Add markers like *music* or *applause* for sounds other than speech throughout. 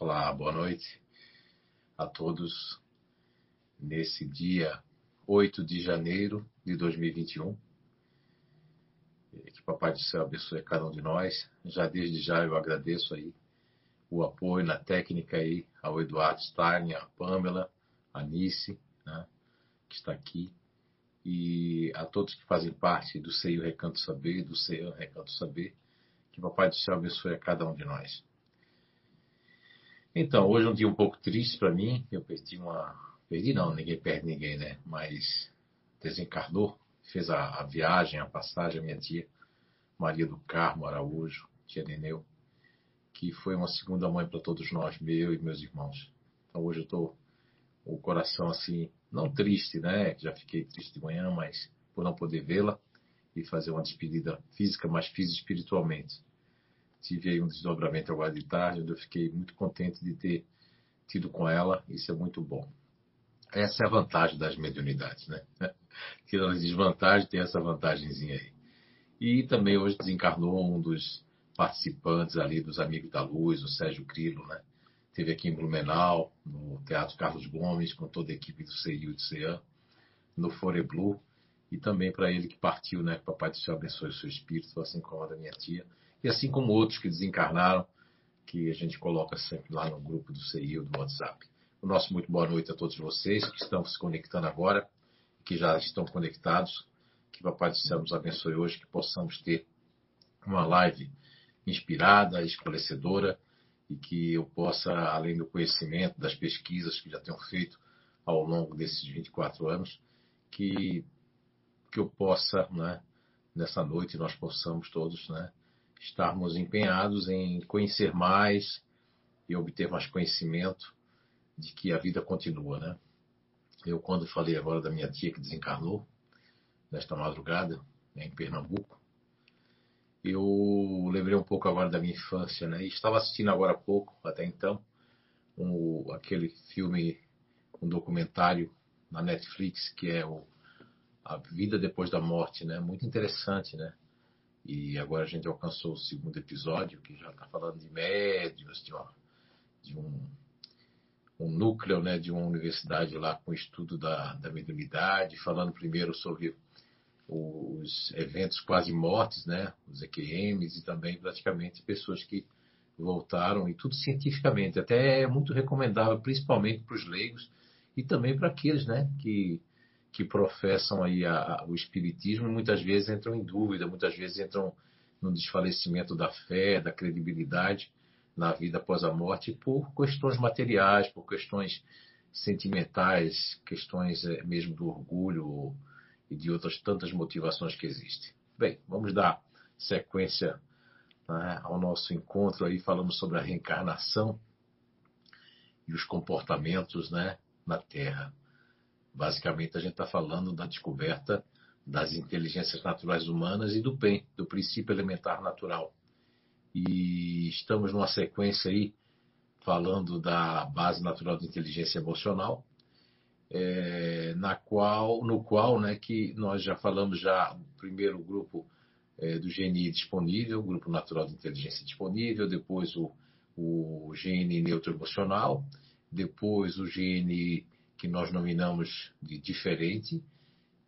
Olá, boa noite a todos nesse dia 8 de janeiro de 2021. Que Papai do Céu abençoe cada um de nós. Já desde já eu agradeço aí o apoio na técnica aí ao Eduardo Stein, a Pamela, a Nice, né, que está aqui, e a todos que fazem parte do Seio Recanto Saber, do Seio Recanto Saber. Que Papai do Céu abençoe a cada um de nós. Então, hoje é um dia um pouco triste para mim. Eu perdi uma. Perdi não, ninguém perde ninguém, né? Mas desencarnou, fez a, a viagem, a passagem, a minha tia, Maria do Carmo Araújo, tia Neneu, que foi uma segunda mãe para todos nós, meu e meus irmãos. Então hoje eu estou o coração assim, não triste, né? Já fiquei triste de manhã, mas por não poder vê-la e fazer uma despedida física, mas fiz espiritualmente tive aí um desdobramento agora de tarde, onde eu fiquei muito contente de ter tido com ela, isso é muito bom. Essa é a vantagem das mediunidades, né? *laughs* Tirando as desvantagens, tem essa vantagemzinha aí. E também hoje desencarnou um dos participantes ali dos Amigos da Luz, o Sérgio Crilo, né? Teve aqui em Blumenau, no Teatro Carlos Gomes, com toda a equipe do CEIU e do CEAM, no Foreblu, e também para ele que partiu, né? Que o Papai do Céu abençoe o seu espírito, assim como a da minha tia e assim como outros que desencarnaram, que a gente coloca sempre lá no grupo do CI ou do WhatsApp. O nosso muito boa noite a todos vocês que estão se conectando agora, que já estão conectados. Que Papai do Céu nos abençoe hoje, que possamos ter uma live inspirada, esclarecedora e que eu possa, além do conhecimento, das pesquisas que já tenho feito ao longo desses 24 anos, que, que eu possa, né, nessa noite, nós possamos todos, né, estarmos empenhados em conhecer mais e obter mais conhecimento de que a vida continua, né? Eu, quando falei agora da minha tia que desencarnou, nesta madrugada, né, em Pernambuco, eu lembrei um pouco agora da minha infância, né? E estava assistindo agora há pouco, até então, um, aquele filme, um documentário na Netflix, que é o A Vida Depois da Morte, né? Muito interessante, né? E agora a gente alcançou o segundo episódio, que já está falando de médios, de, uma, de um, um, núcleo né, de uma universidade lá com estudo da, da mediunidade, falando primeiro sobre os eventos quase mortes, né, os EQMs, e também praticamente pessoas que voltaram, e tudo cientificamente. Até é muito recomendável, principalmente para os leigos e também para aqueles né, que que professam aí a, a, o espiritismo muitas vezes entram em dúvida, muitas vezes entram no desfalecimento da fé, da credibilidade na vida após a morte por questões materiais, por questões sentimentais, questões é, mesmo do orgulho e de outras tantas motivações que existem. Bem, vamos dar sequência né, ao nosso encontro aí, falamos sobre a reencarnação e os comportamentos né, na Terra. Basicamente, a gente está falando da descoberta das inteligências naturais humanas e do bem, do princípio elementar natural. E estamos numa sequência aí falando da base natural de inteligência emocional, é, na qual, no qual, né, que nós já falamos já no primeiro grupo é, do GNI disponível, grupo natural de inteligência disponível, depois o, o neutro emocional, depois o GNI que nós nominamos de diferente,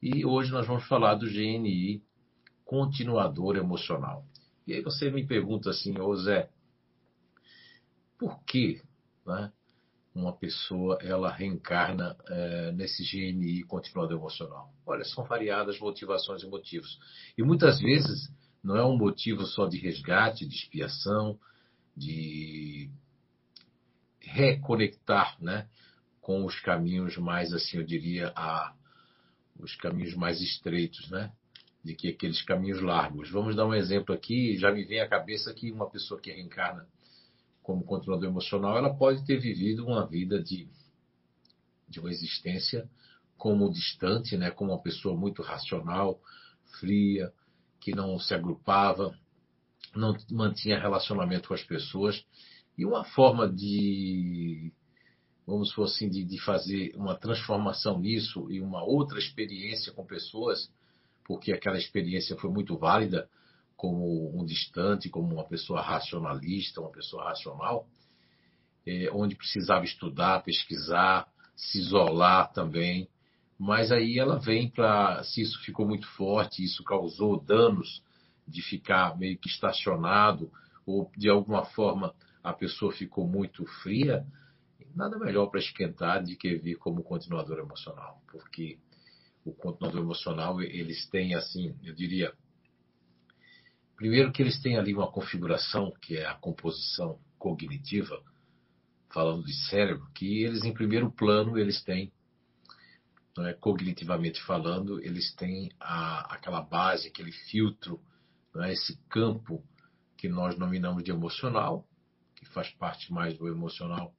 e hoje nós vamos falar do GNI continuador emocional. E aí você me pergunta assim, ô Zé, por que né, uma pessoa ela reencarna é, nesse GNI continuador emocional? Olha, são variadas motivações e motivos. E muitas vezes não é um motivo só de resgate, de expiação, de reconectar, né? Com os caminhos mais, assim, eu diria, a, os caminhos mais estreitos, né? De que aqueles caminhos largos. Vamos dar um exemplo aqui, já me vem à cabeça que uma pessoa que reencarna como controlador emocional, ela pode ter vivido uma vida de, de uma existência como distante, né? Como uma pessoa muito racional, fria, que não se agrupava, não mantinha relacionamento com as pessoas. E uma forma de vamos for assim, de, de fazer uma transformação nisso e uma outra experiência com pessoas, porque aquela experiência foi muito válida como um distante, como uma pessoa racionalista, uma pessoa racional, é, onde precisava estudar, pesquisar, se isolar também. Mas aí ela vem para. Se isso ficou muito forte, isso causou danos de ficar meio que estacionado, ou de alguma forma a pessoa ficou muito fria, nada melhor para esquentar de que vir como continuador emocional. Porque o continuador emocional, eles têm, assim, eu diria. Primeiro, que eles têm ali uma configuração, que é a composição cognitiva, falando de cérebro, que eles, em primeiro plano, eles têm, é, cognitivamente falando, eles têm a, aquela base, aquele filtro, é, esse campo que nós nominamos de emocional, que faz parte mais do emocional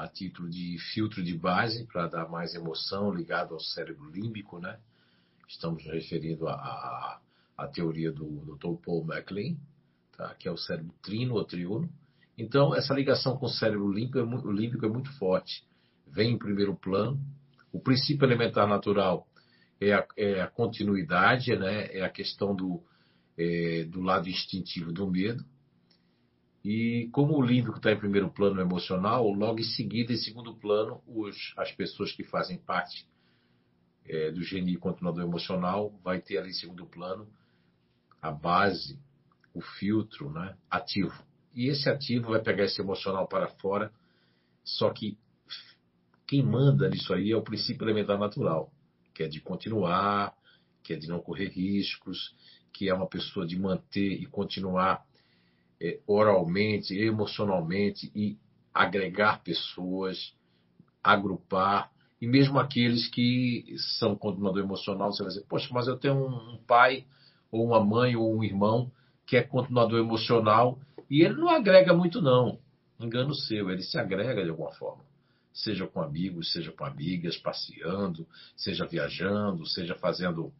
a título de filtro de base para dar mais emoção ligado ao cérebro límbico, né? Estamos referindo à, à, teoria do Dr. Paul MacLean, tá? que é o cérebro trino ou triuno. Então, essa ligação com o cérebro límbico é, muito, límbico é muito forte. Vem em primeiro plano. O princípio elementar natural é a, é a continuidade, né? é a questão do, é, do lado instintivo do medo. E como o límbico está em primeiro plano emocional, logo em seguida, em segundo plano, os, as pessoas que fazem parte é, do gene continuador emocional vai ter ali em segundo plano a base, o filtro né, ativo. E esse ativo vai pegar esse emocional para fora, só que quem manda nisso aí é o princípio elementar natural, que é de continuar, que é de não correr riscos, que é uma pessoa de manter e continuar é, oralmente, emocionalmente e agregar pessoas, agrupar, e mesmo aqueles que são continuador emocional, você vai dizer, poxa, mas eu tenho um pai, ou uma mãe, ou um irmão que é continuador emocional, e ele não agrega muito, não. Engano seu, ele se agrega de alguma forma. Seja com amigos, seja com amigas, passeando, seja viajando, seja fazendo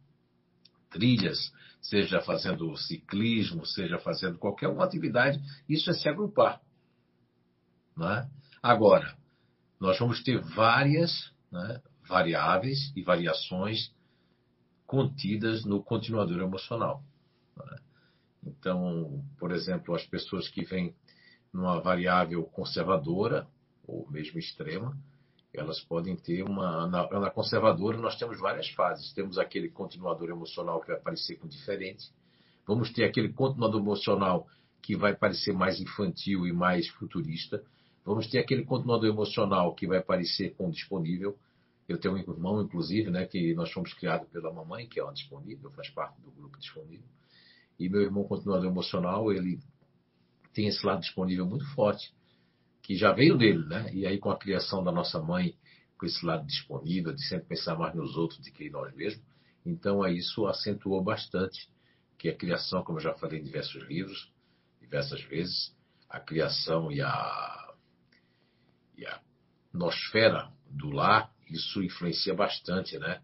trilhas, seja fazendo ciclismo, seja fazendo qualquer uma atividade, isso é se agrupar. É? Agora, nós vamos ter várias né, variáveis e variações contidas no continuador emocional. É? Então, por exemplo, as pessoas que vêm numa variável conservadora, ou mesmo extrema, elas podem ter uma. Na, na, conservadora, nós temos várias fases. Temos aquele continuador emocional que vai parecer com diferente. Vamos ter aquele continuador emocional que vai parecer mais infantil e mais futurista. Vamos ter aquele continuador emocional que vai parecer com disponível. Eu tenho um irmão, inclusive, né, que nós fomos criados pela mamãe, que é uma disponível, faz parte do grupo disponível. E meu irmão continuador emocional, ele tem esse lado disponível muito forte que já veio dele, né? E aí com a criação da nossa mãe, com esse lado disponível, de sempre pensar mais nos outros do que em nós mesmos, então aí isso acentuou bastante que a criação, como eu já falei em diversos livros, diversas vezes, a criação e a, e a nosfera do lar, isso influencia bastante, né?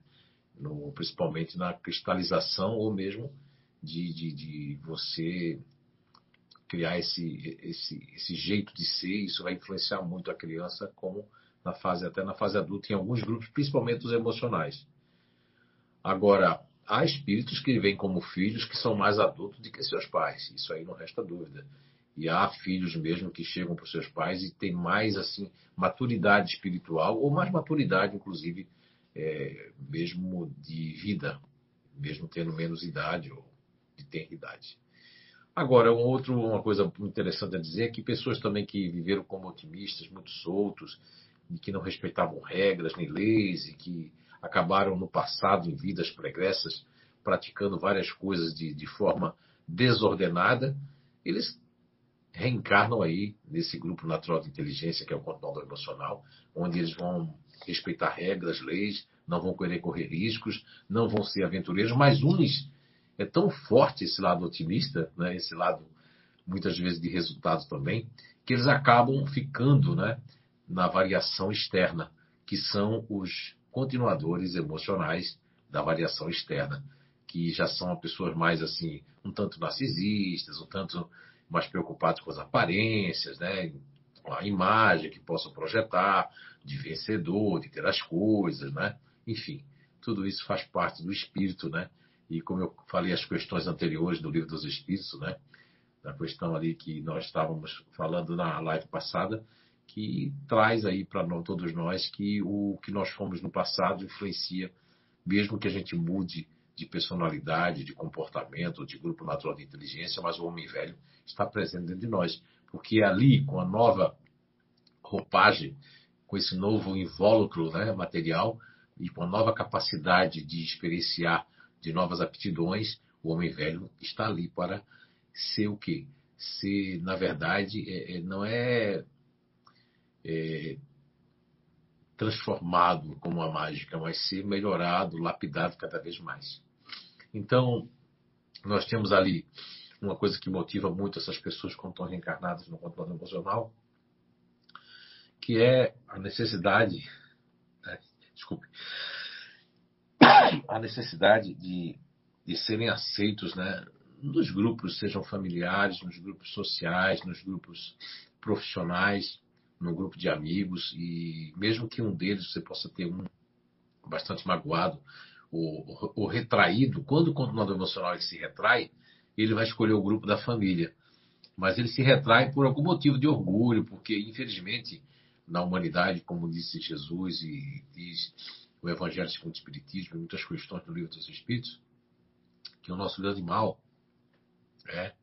No, principalmente na cristalização ou mesmo de, de, de você criar esse, esse, esse jeito de ser, isso vai influenciar muito a criança, como na fase, até na fase adulta, em alguns grupos, principalmente os emocionais. Agora, há espíritos que vêm como filhos que são mais adultos do que seus pais, isso aí não resta dúvida. E há filhos mesmo que chegam para os seus pais e têm mais assim maturidade espiritual ou mais maturidade, inclusive, é, mesmo de vida, mesmo tendo menos idade ou de ter idade. Agora, um outro, uma coisa interessante a dizer é que pessoas também que viveram como otimistas, muito soltos, e que não respeitavam regras nem leis, e que acabaram no passado, em vidas pregressas, praticando várias coisas de, de forma desordenada, eles reencarnam aí nesse grupo natural de inteligência, que é o controle emocional, onde eles vão respeitar regras, leis, não vão querer correr riscos, não vão ser aventureiros, mas uns é tão forte esse lado otimista, né, esse lado muitas vezes de resultados também, que eles acabam ficando né, na variação externa, que são os continuadores emocionais da variação externa, que já são pessoas mais assim, um tanto narcisistas, um tanto mais preocupados com as aparências, né, com a imagem que possam projetar de vencedor, de ter as coisas, né? Enfim, tudo isso faz parte do espírito, né? E como eu falei as questões anteriores do livro dos Espíritos, né? Da questão ali que nós estávamos falando na live passada, que traz aí para todos nós que o que nós fomos no passado influencia, mesmo que a gente mude de personalidade, de comportamento, de grupo natural de inteligência, mas o homem velho está presente dentro de nós. Porque ali, com a nova roupagem, com esse novo invólucro né, material e com a nova capacidade de experienciar de novas aptidões, o homem velho está ali para ser o quê? Ser, na verdade, é, é, não é, é transformado como uma mágica, mas ser melhorado, lapidado cada vez mais. Então, nós temos ali uma coisa que motiva muito essas pessoas quando estão reencarnadas no controle emocional, que é a necessidade, né? desculpe, a necessidade de, de serem aceitos, né? Nos grupos, sejam familiares, nos grupos sociais, nos grupos profissionais, no grupo de amigos, e mesmo que um deles você possa ter um bastante magoado, o, o retraído, quando o controlador emocional ele se retrai, ele vai escolher o grupo da família. Mas ele se retrai por algum motivo de orgulho, porque, infelizmente, na humanidade, como disse Jesus e diz o Evangelho segundo o Espiritismo e muitas questões do livro dos Espíritos, que o nosso grande mal é.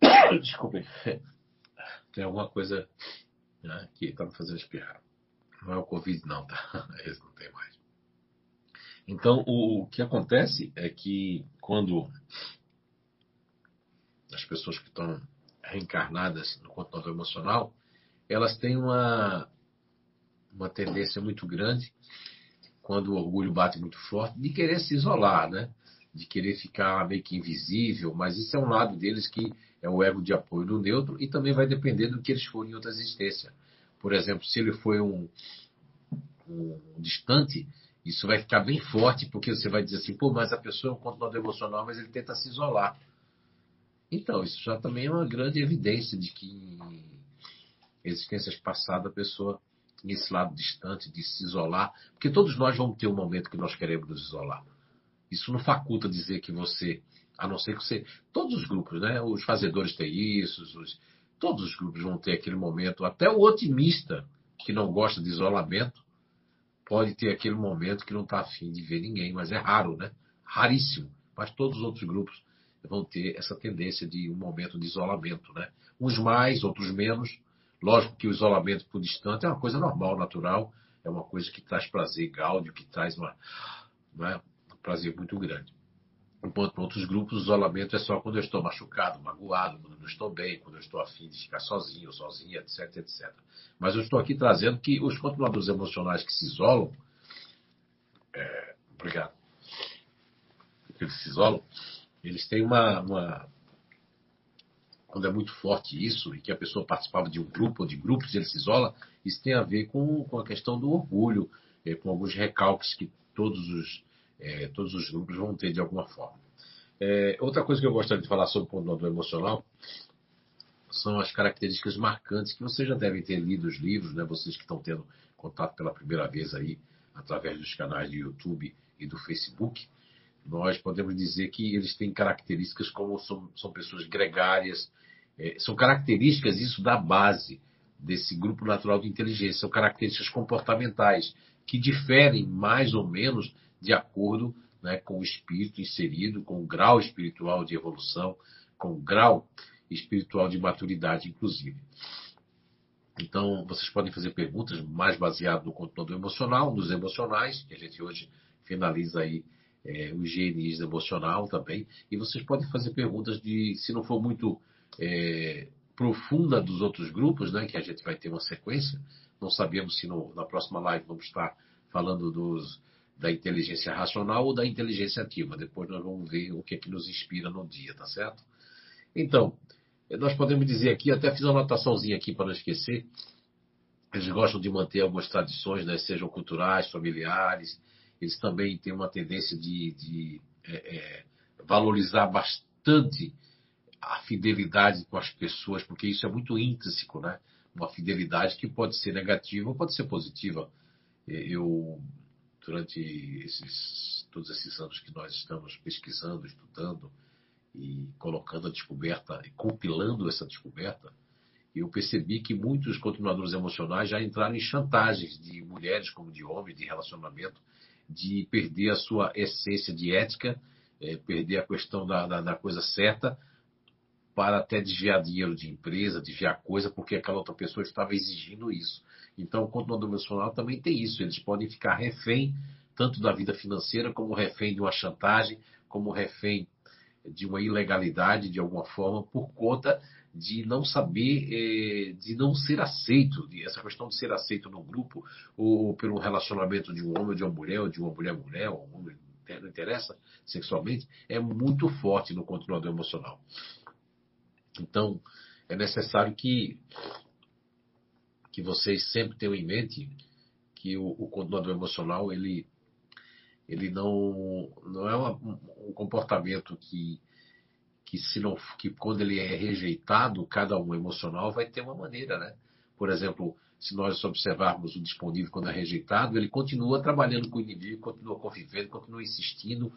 *coughs* Desculpem. Tem alguma coisa né, que está me fazendo espirrar. Não é o Covid, não, tá? *laughs* Esse não tem mais. Então, o, que acontece é que quando as pessoas que estão reencarnadas no controle emocional, elas têm uma, uma tendência muito grande, quando o orgulho bate muito forte, de querer se isolar, né? de querer ficar meio que invisível, mas isso é um lado deles que é o ego de apoio do neutro e também vai depender do que eles forem em outra existência. Por exemplo, se ele foi um, um distante, isso vai ficar bem forte, porque você vai dizer assim, pô, mas a pessoa é um controlador emocional, mas ele tenta se isolar. Então, isso já também é uma grande evidência de que em existências passadas a pessoa tinha esse lado distante de se isolar, porque todos nós vamos ter um momento que nós queremos nos isolar. Isso não faculta dizer que você, a não ser que você. Todos os grupos, né? Os fazedores têm isso, os, todos os grupos vão ter aquele momento, até o otimista que não gosta de isolamento, pode ter aquele momento que não está afim de ver ninguém, mas é raro, né? Raríssimo. Mas todos os outros grupos vão ter essa tendência de um momento de isolamento, né? Uns mais, outros menos. Lógico que o isolamento por distante é uma coisa normal, natural, é uma coisa que traz prazer, gáudio, que traz uma, né, um prazer muito grande. Enquanto para outros grupos, o isolamento é só quando eu estou machucado, magoado, quando eu não estou bem, quando eu estou afim de ficar sozinho, sozinha, etc, etc. Mas eu estou aqui trazendo que os controladores emocionais que se isolam, é, obrigado, que eles se isolam, eles têm uma, uma, quando é muito forte isso, e que a pessoa participava de um grupo ou de grupos ele se isola, isso tem a ver com, com a questão do orgulho, é, com alguns recalques que todos os é, todos os grupos vão ter de alguma forma. É, outra coisa que eu gostaria de falar sobre o controlador emocional são as características marcantes que vocês já devem ter lido os livros, né? Vocês que estão tendo contato pela primeira vez aí através dos canais do YouTube e do Facebook, nós podemos dizer que eles têm características como são, são pessoas gregárias, é, são características isso da base desse grupo natural de inteligência, são características comportamentais que diferem mais ou menos de acordo né, com o espírito inserido, com o grau espiritual de evolução, com o grau espiritual de maturidade, inclusive. Então, vocês podem fazer perguntas mais baseadas no conteúdo emocional, nos emocionais, que a gente hoje finaliza aí é, o higienismo emocional também. E vocês podem fazer perguntas de, se não for muito é, profunda dos outros grupos, né, que a gente vai ter uma sequência. Não sabemos se no, na próxima live vamos estar falando dos da inteligência racional ou da inteligência ativa. Depois nós vamos ver o que é que nos inspira no dia, tá certo? Então, nós podemos dizer aqui, até fiz uma anotaçãozinha aqui para não esquecer, eles gostam de manter algumas tradições, né, sejam culturais, familiares, eles também têm uma tendência de, de é, é, valorizar bastante a fidelidade com as pessoas, porque isso é muito intrínseco, né? Uma fidelidade que pode ser negativa ou pode ser positiva. Eu durante esses, todos esses anos que nós estamos pesquisando, estudando e colocando a descoberta, e compilando essa descoberta, eu percebi que muitos continuadores emocionais já entraram em chantagens de mulheres como de homens, de relacionamento, de perder a sua essência de ética, é, perder a questão da, da, da, coisa certa, para até desviar dinheiro de empresa, desviar coisa, porque aquela outra pessoa estava exigindo isso. Então, o continuador emocional também tem isso. Eles podem ficar refém tanto da vida financeira, como refém de uma chantagem, como refém de uma ilegalidade de alguma forma, por conta de não saber, eh, de não ser aceito, essa questão de ser aceito no grupo, ou pelo relacionamento de um homem ou de uma mulher, ou de uma mulher-mulher, ou um homem, não interessa sexualmente, é muito forte no continuador emocional. Então, é necessário que, que vocês sempre tenham em mente que o, o continuador emocional, ele, ele não, não é uma, um comportamento que que se não que quando ele é rejeitado, cada um emocional vai ter uma maneira, né? Por exemplo, se nós observarmos o disponível quando é rejeitado, ele continua trabalhando com o inimigo, continua convivendo, continua insistindo.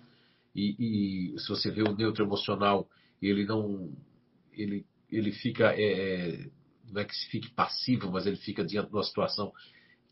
E, e se você vê o neutro emocional, ele não, ele, ele fica, é, é não é que se fique passivo, mas ele fica diante de uma situação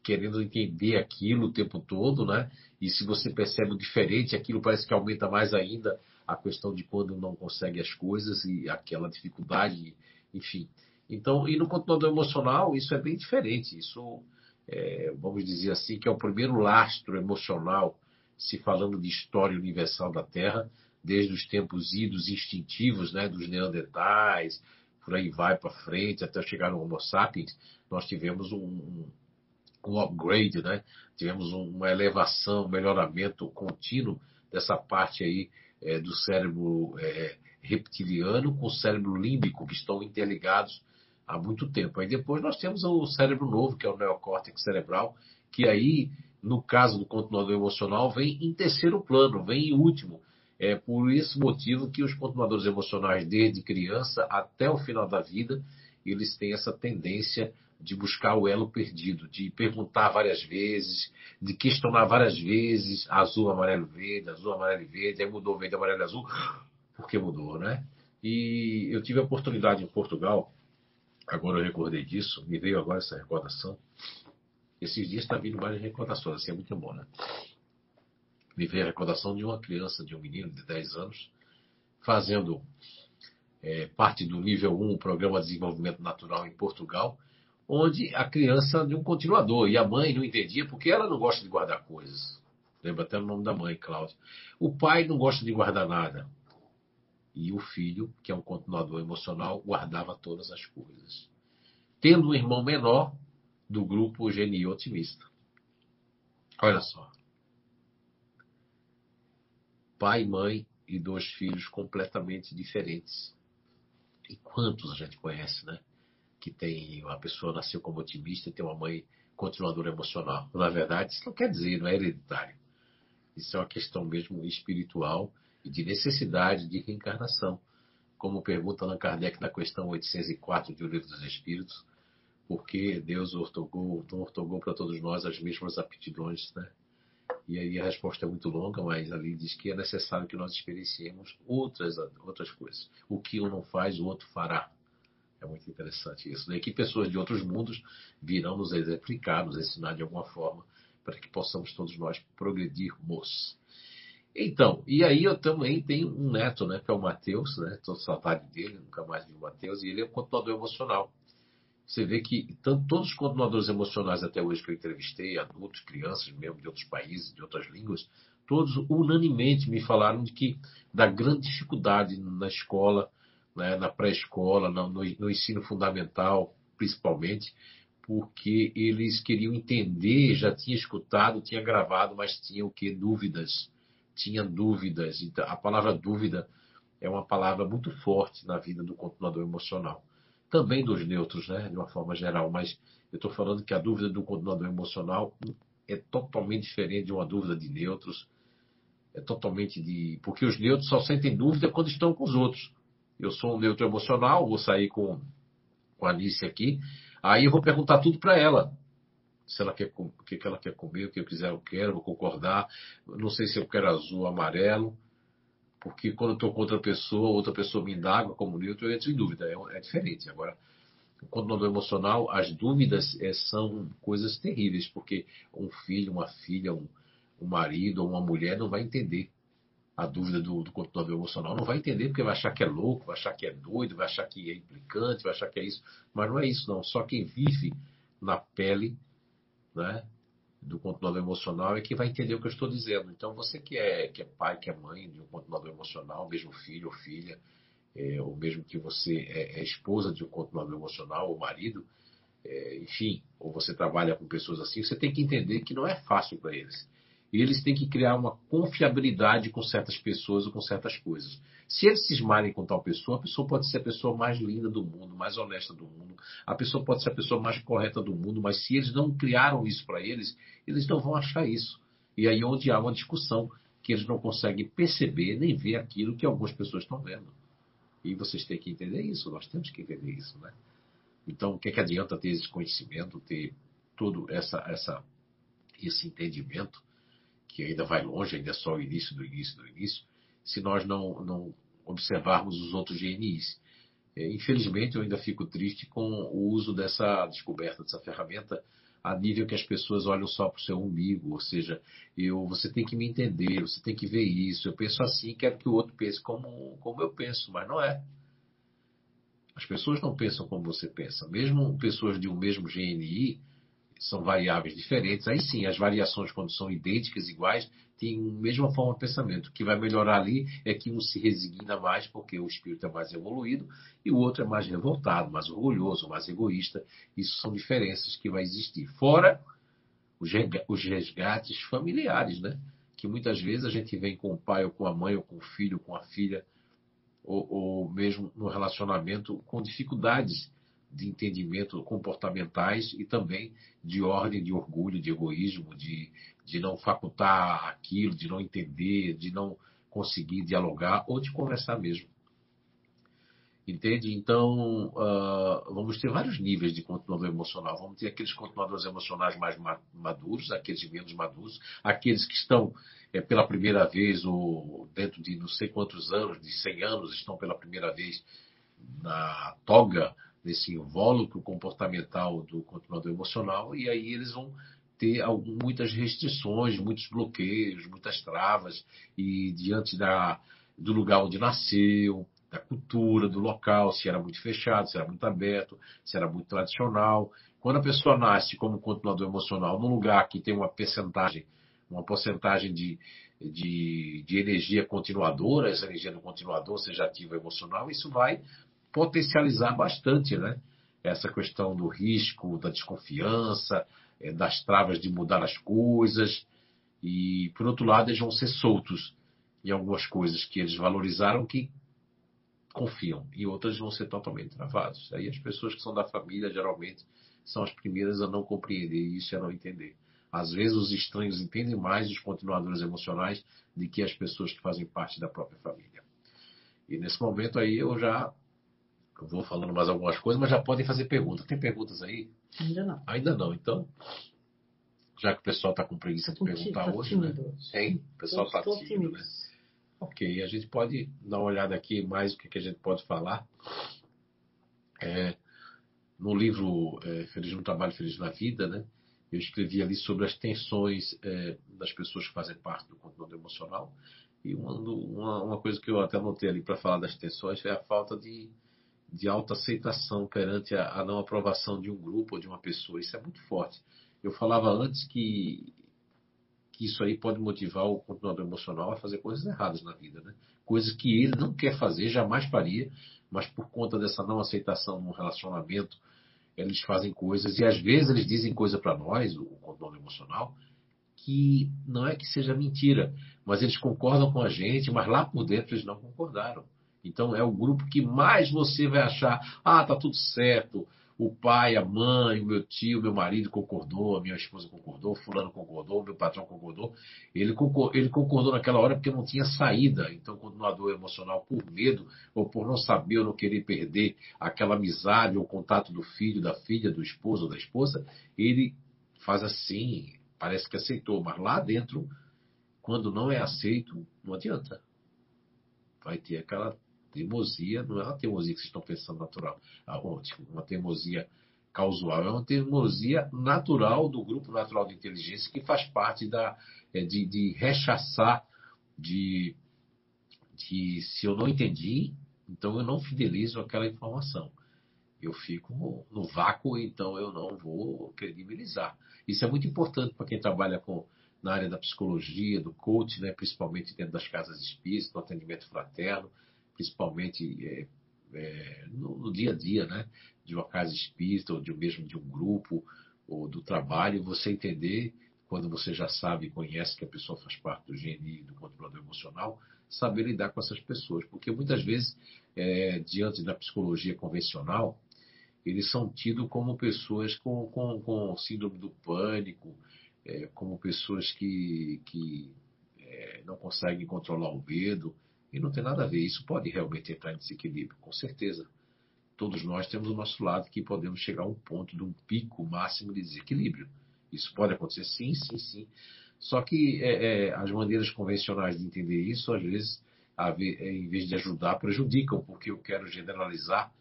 querendo entender aquilo o tempo todo, né? E se você percebe o diferente, aquilo parece que aumenta mais ainda a questão de quando não consegue as coisas e aquela dificuldade, enfim. Então, e no continuador emocional, isso é bem diferente. Isso, é, vamos dizer assim, que é o primeiro lastro emocional, se falando de história universal da Terra, desde os tempos idos instintivos, né, dos neandertais, por aí vai para frente, até chegar no Homo sapiens, nós tivemos um, um upgrade, né? tivemos uma elevação, um melhoramento contínuo dessa parte aí é, do cérebro é, reptiliano com o cérebro límbico, que estão interligados há muito tempo. Aí depois nós temos o cérebro novo, que é o neocórtex cerebral, que aí, no caso do continuador emocional, vem em terceiro plano, vem em último. É por esse motivo que os continuadores emocionais, desde criança até o final da vida, eles têm essa tendência de buscar o elo perdido, de perguntar várias vezes, de questionar várias vezes, azul, amarelo, verde, azul, amarelo e verde, aí mudou verde, amarelo e azul, por que mudou, né? E eu tive a oportunidade em Portugal, agora eu recordei disso, me veio agora essa recordação. Esses dias está vindo várias recordações, assim é muito bom, né? Me veio a recordação de uma criança, de um menino de 10 anos, fazendo é, parte do nível 1, o Programa de Desenvolvimento Natural em Portugal, onde a criança de um continuador e a mãe não entendia porque ela não gosta de guardar coisas. Lembra até o nome da mãe, Cláudia. O pai não gosta de guardar nada. E o filho, que é um continuador emocional, guardava todas as coisas. Tendo um irmão menor do grupo Genio Otimista. Olha só. Pai, mãe e dois filhos completamente diferentes. E quantos a gente conhece, né? Que tem uma pessoa nasceu como otimista e tem uma mãe continuadora emocional. Na verdade, isso não quer dizer, não é hereditário. Isso é uma questão mesmo espiritual e de necessidade de reencarnação. Como pergunta Allan Kardec na questão 804 de O Livro dos Espíritos, porque Deus ortogou, não ortogou para todos nós as mesmas aptidões, né? E aí a resposta é muito longa, mas ali diz que é necessário que nós experienciemos outras, outras coisas. O que um não faz, o outro fará. É muito interessante isso. Né? que pessoas de outros mundos virão nos exemplificar, nos ensinar de alguma forma, para que possamos todos nós progredirmos. Então, e aí eu também tenho um neto, né, que é o Mateus, né? Estou saudade dele, nunca mais vi o Mateus, e ele é um continuador emocional. Você vê que tanto, todos os continuadores emocionais até hoje que eu entrevistei, adultos, crianças mesmo de outros países, de outras línguas, todos unanimemente me falaram de que da grande dificuldade na escola, né, na pré-escola, no, no ensino fundamental, principalmente, porque eles queriam entender, já tinha escutado, tinha gravado, mas tinha o que? Dúvidas. Tinha dúvidas. Então, a palavra dúvida é uma palavra muito forte na vida do continuador emocional. Também dos neutros, né, de uma forma geral, mas eu estou falando que a dúvida do continuador emocional é totalmente diferente de uma dúvida de neutros. É totalmente de. Porque os neutros só sentem dúvida quando estão com os outros eu sou um neutro emocional, vou sair com, com a Alice aqui, aí eu vou perguntar tudo para ela. Se ela quer o que, ela quer comer, o que eu quiser, eu quero, vou concordar. Não sei se eu quero azul amarelo, porque quando eu estou com outra pessoa, outra pessoa me indaga como neutro, eu entro em dúvida, é, é diferente. Agora, o controlador emocional, as dúvidas é, são coisas terríveis, porque um filho, uma filha, um, um marido ou uma mulher não vai entender a dúvida do, do controlador emocional. Não vai entender porque vai achar que é louco, vai achar que é doido, vai achar que é implicante, vai achar que é isso. Mas não é isso, não. Só quem vive na pele né, do controlador emocional é que vai entender o que eu estou dizendo. Então, você que é, que é pai, que é mãe de um controlador emocional, mesmo filho ou filha, é, ou mesmo que você é, é, esposa de um controlador emocional ou marido, é, enfim, ou você trabalha com pessoas assim, você tem que entender que não é fácil para eles. E eles têm que criar uma confiabilidade com certas pessoas ou com certas coisas. Se eles cismarem com tal pessoa, a pessoa pode ser a pessoa mais linda do mundo, mais honesta do mundo, a pessoa pode ser a pessoa mais correta do mundo, mas se eles não criaram isso para eles, eles não vão achar isso. E aí é onde há uma discussão que eles não conseguem perceber nem ver aquilo que algumas pessoas estão vendo. E vocês têm que entender isso, nós temos que entender isso, né? Então, o que, é que adianta ter esse conhecimento, ter todo essa, essa, esse entendimento que ainda vai longe, ainda é só o início do início do início, se nós não, não observarmos os outros GNIs. É, infelizmente, eu ainda fico triste com o uso dessa descoberta, dessa ferramenta, a nível que as pessoas olham só para o seu umbigo, ou seja, eu, você tem que me entender, você tem que ver isso, eu penso assim, quero que o outro pense como, como eu penso, mas não é. As pessoas não pensam como você pensa. Mesmo pessoas de um mesmo GNI, são variáveis diferentes, aí sim, as variações, quando são idênticas, iguais, têm a mesma forma de pensamento. O que vai melhorar ali é que um se resigna mais porque o espírito é mais evoluído e o outro é mais revoltado, mais orgulhoso, mais egoísta. Isso são diferenças que vai existir. Fora os resgates familiares, né? Que muitas vezes a gente vem com o pai, ou com a mãe, ou com o filho, ou com a filha, ou, ou mesmo no relacionamento com dificuldades de entendimento comportamentais e também de ordem de orgulho, de egoísmo, de, de não facultar aquilo, de não entender, de não conseguir dialogar ou de conversar mesmo. Entende? Então, uh, vamos ter vários níveis de continuador emocional. Vamos ter aqueles continuadores emocionais mais maduros, aqueles menos maduros, aqueles que estão é, pela primeira vez, ou dentro de não sei quantos anos, de 100 anos, estão pela primeira vez na toga nesse invólucro comportamental do continuador emocional, e aí eles vão ter muitas restrições, muitos bloqueios, muitas travas, e diante da, do lugar onde nasceu, da cultura, do local, se era muito fechado, se era muito aberto, se era muito tradicional. Quando a pessoa nasce como continuador emocional num lugar que tem uma percentagem, uma porcentagem de, de, de energia continuadora, essa energia do continuador, seja ativa emocional, isso vai potencializar bastante, né? Essa questão do risco, da desconfiança, eh, das travas de mudar as coisas. E, por outro lado, eles vão ser soltos em algumas coisas que eles valorizaram que confiam, e outras vão ser totalmente travados. Aí as pessoas que são da família, geralmente, são as primeiras a não compreender isso e a não entender. Às vezes os estranhos entendem mais os continuadores emocionais do que as pessoas que fazem parte da própria família. E nesse momento aí eu já eu vou falando mais algumas coisas, mas já podem fazer perguntas. Tem perguntas aí? Ainda não. Ainda não. Então, já que o pessoal está com preguiça de perguntar tá hoje, né? Tem? O pessoal está tímido, né? Ok, a gente pode dar uma olhada aqui mais o que, que a gente pode falar. É, no livro é, Feliz no Trabalho, Feliz na Vida, né? Eu escrevi ali sobre as tensões é, das pessoas que fazem parte do conteúdo emocional. E uma, uma, uma coisa que eu até anotei ali para falar das tensões é a falta de, de autoaceitação perante a, a, não aprovação de um grupo ou de uma pessoa. Isso é muito forte. Eu falava antes que, que isso aí pode motivar o continuador emocional a fazer coisas erradas na vida, né? Coisas que ele não quer fazer, jamais faria, mas por conta dessa não aceitação no relacionamento, eles fazem coisas e às vezes eles dizem coisa para nós, o controle emocional, que não é que seja mentira, mas eles concordam com a gente, mas lá por dentro eles não concordaram. Então é o grupo que mais você vai achar, ah, tá tudo certo. O pai, a mãe, o meu tio, meu marido concordou, a minha esposa concordou, fulano concordou, meu patrão concordou. Ele concordou, ele concordou naquela hora porque não tinha saída. Então, continuador emocional, por medo ou por não saber ou não querer perder aquela amizade ou contato do filho, da filha, do esposo ou da esposa, ele faz assim, parece que aceitou, mas lá dentro, quando não é aceito, não adianta. Vai ter aquela Teimosia não é uma teimosia que vocês estão pensando natural. Ah, uma teimosia causal, é uma teimosia natural do grupo natural de inteligência que faz parte da, é, de, de rechaçar, de, de se eu não entendi, então eu não fidelizo aquela informação. Eu fico no vácuo, então eu não vou credibilizar. Isso é muito importante para quem trabalha com, na área da psicologia, do coaching, né, principalmente dentro das casas espíritas, do atendimento fraterno, principalmente é, é, no, no, dia a dia, né, de uma casa espírita ou de mesmo de um grupo ou do trabalho, você entender quando você já sabe e conhece que a pessoa faz parte do GNI, do controlador emocional, saber lidar com essas pessoas, porque muitas vezes é, diante da psicologia convencional eles são tidos como pessoas com, com, com síndrome do pânico, é, como pessoas que, que é, não conseguem controlar o medo, e não tem nada a ver. Isso pode realmente entrar em desequilíbrio, com certeza. Todos nós temos o nosso lado que podemos chegar a um ponto de um pico máximo de desequilíbrio. Isso pode acontecer, sim, sim, sim. Só que é, é, as maneiras convencionais de entender isso, às vezes, é, em vez de ajudar, prejudicam, porque eu quero generalizar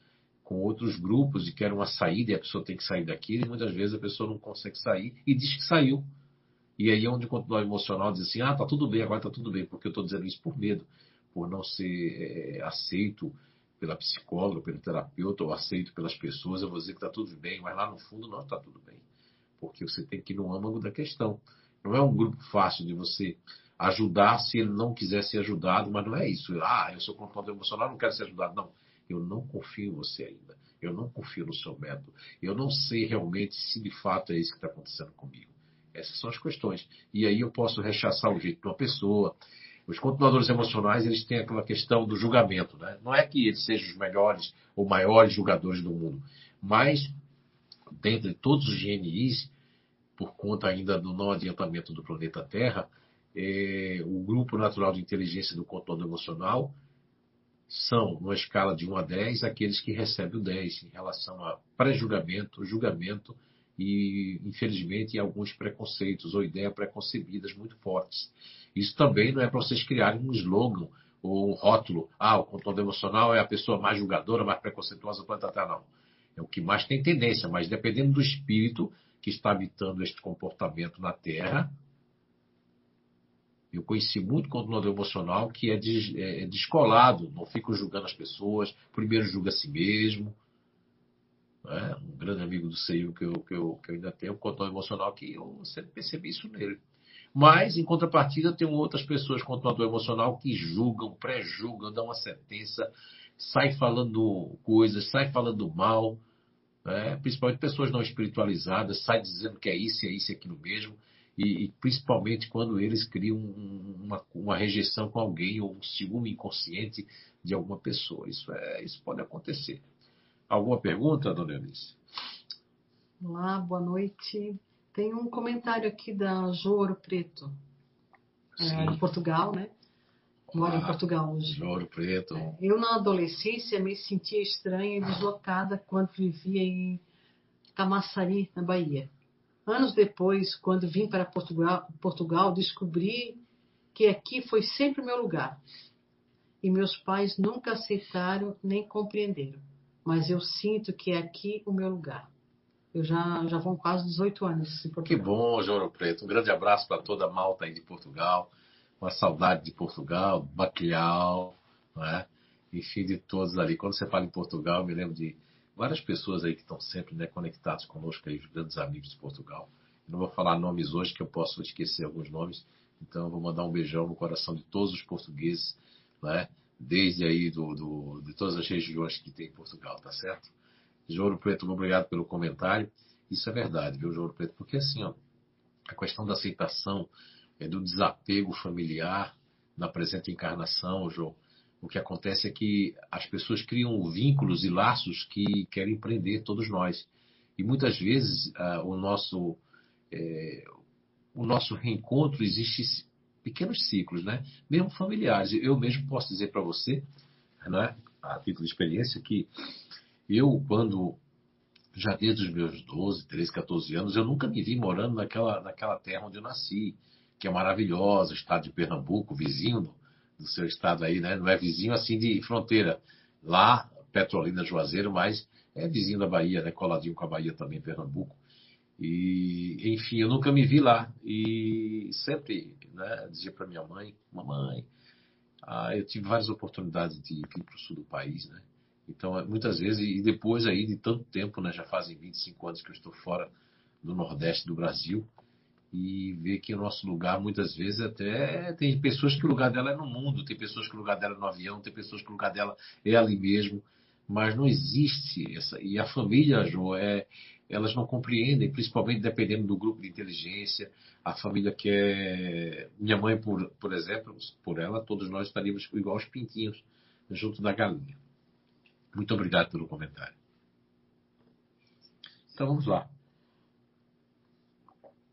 com outros grupos e quero uma saída e a pessoa tem que sair daquilo, e muitas vezes a pessoa não consegue sair e diz que saiu. E aí é onde controle emocional diz assim, ah, tá tudo bem, agora tá tudo bem, porque eu estou dizendo isso por medo por não ser é, aceito pela psicóloga, pelo terapeuta, ou aceito pelas pessoas, eu vou dizer que está tudo bem, mas lá no fundo não está tudo bem. Porque você tem que ir no âmago da questão. Não é um grupo fácil de você ajudar se ele não quiser ser ajudado, mas não é isso. Ah, eu sou controlador emocional, não quero ser ajudado. Não, eu não confio em você ainda. Eu não confio no seu método. Eu não sei realmente se de fato é isso que está acontecendo comigo. Essas são as questões. E aí eu posso rechaçar o jeito de uma pessoa, os continuadores emocionais eles têm aquela questão do julgamento. Né? Não é que eles sejam os melhores ou maiores julgadores do mundo, mas dentre todos os GNIs, por conta ainda do não adiantamento do planeta Terra, é, o grupo natural de inteligência do controle emocional são, numa escala de 1 a 10, aqueles que recebem o 10 em relação a pré-julgamento, julgamento e, infelizmente, alguns preconceitos ou ideias preconcebidas muito fortes. Isso também não é para vocês criarem um slogan ou um rótulo. Ah, o controle emocional é a pessoa mais julgadora, mais preconceituosa Terra. Não. É o que mais tem tendência, mas dependendo do espírito que está habitando este comportamento na Terra, eu conheci muito controlador emocional que é, é, é descolado, não fica julgando as pessoas, primeiro julga a si mesmo. Né? Um grande amigo do CEIU que eu, que, eu, que eu ainda tenho, um controlador emocional, que eu sempre percebi isso nele. Mas, em contrapartida, tem outras pessoas com controlador emocional que julgam, pré-julgam, dão uma sentença, sai falando coisas, sai falando mal, né? principalmente pessoas não espiritualizadas, sai dizendo que é isso, é isso, é aquilo mesmo, e, e principalmente quando eles criam uma, uma, rejeição com alguém ou um ciúme inconsciente de alguma pessoa. Isso, é, isso pode acontecer. Alguma pergunta, dona Eunice? Olá, boa noite. Tem um comentário aqui da Joro Preto, é, em Portugal, né? Mora ah, em Portugal hoje. Joro Preto. É, eu, na adolescência, me sentia estranha e deslocada quando vivia em Camaçari, na Bahia. Anos depois, quando vim para Portugal, Portugal, descobri que aqui foi sempre o meu lugar. E meus pais nunca aceitaram nem compreenderam. Mas eu sinto que é aqui o meu lugar. Eu já, já vão quase 18 anos. Que bom, João Preto. Um grande abraço para toda a malta aí de Portugal. Uma saudade de Portugal, Bacalhau, né? enfim, de todos ali. Quando você fala em Portugal, eu me lembro de várias pessoas aí que estão sempre né, conectados conosco, aí, os grandes amigos de Portugal. Eu não vou falar nomes hoje, que eu posso esquecer alguns nomes. Então, eu vou mandar um beijão no coração de todos os portugueses, né? Desde aí do, do, de todas as regiões que tem em Portugal, tá certo? Jouro Preto, obrigado pelo comentário. Isso é verdade, viu, Jouro Preto? Porque assim, ó, a questão da aceitação, é, do desapego familiar na presente encarnação, João, o que acontece é que as pessoas criam vínculos e laços que querem prender todos nós. E muitas vezes ah, o, nosso, é, o nosso reencontro existe pequenos ciclos, né? mesmo familiares. Eu mesmo posso dizer para você, né, a título de experiência, que eu, quando, já desde os meus 12, 13, 14 anos, eu nunca me vi morando naquela, naquela terra onde eu nasci, que é maravilhosa, estado de Pernambuco, vizinho do seu estado aí, né? Não é vizinho assim de fronteira. Lá, Petrolina, Juazeiro, mas é vizinho da Bahia, né? Coladinho com a Bahia também, Pernambuco. E, enfim, eu nunca me vi lá. E sempre né, dizia para minha mãe, mamãe, ah, eu tive várias oportunidades de ir para o sul do país, né? Então, muitas vezes, e depois aí de tanto tempo, né, já fazem 25 anos que eu estou fora do Nordeste do Brasil, e ver que o nosso lugar, muitas vezes, até tem pessoas que o lugar dela é no mundo, tem pessoas que o lugar dela é no avião, tem pessoas que o lugar dela é ali mesmo, mas não existe essa. E a família, Jo, é, elas não compreendem, principalmente dependendo do grupo de inteligência. A família que é. Minha mãe, por, por exemplo, por ela, todos nós estaríamos igual os pintinhos junto da galinha. Muito obrigado pelo comentário. Então vamos lá.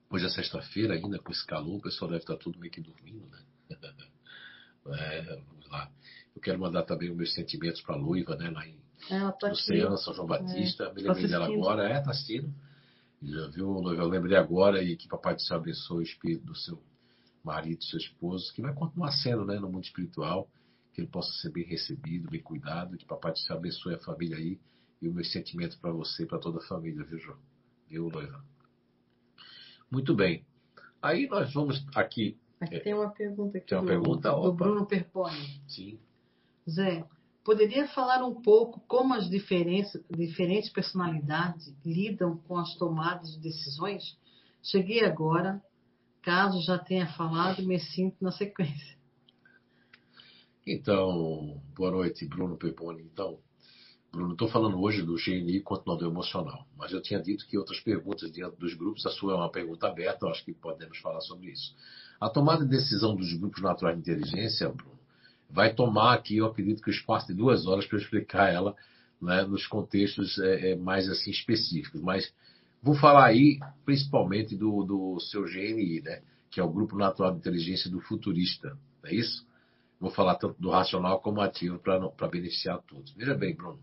Hoje é sexta-feira ainda, com esse calor, o pessoal deve estar tudo meio que dormindo, né? *laughs* É, vamos lá. Eu quero mandar também os meus sentimentos para a Luiva, né? Lá em é, Luciana, São João Batista. É, Me lembrei dela agora. É, tá assistindo. Já viu? Eu lembrei agora e que Papai do Céu abençoe o espírito do seu marido, do seu esposo, que vai continuar sendo, né? No mundo espiritual que ele possa ser bem recebido, bem cuidado, que Papai do Céu abençoe a família aí e o meu sentimento para você e para toda a família, viu, João? Viu, Noiva? Muito bem. Aí nós vamos aqui. Aqui é, tem uma pergunta aqui tem uma do, pergunta, do Bruno Perpone. Sim. Zé, poderia falar um pouco como as diferentes, personalidades lidam com as tomadas de decisões? Cheguei agora, caso já tenha falado, me sinto na sequência. Então, boa noite, Bruno Peponi. Então, Bruno, estou falando hoje do GNI continuador emocional, mas eu tinha dito que outras perguntas dentro dos grupos, a sua é uma pergunta aberta, eu acho que podemos falar sobre isso. A tomada de decisão dos grupos naturais de inteligência, Bruno, vai tomar aqui, eu acredito que o espaço de duas horas para explicar ela né, nos contextos é, é, mais assim específicos, mas vou falar aí principalmente do, do seu GNI, né, que é o Grupo Natural de Inteligência do Futurista, não é isso? Vou falar tanto do racional como ativo para beneficiar todos. Veja bem, Bruno.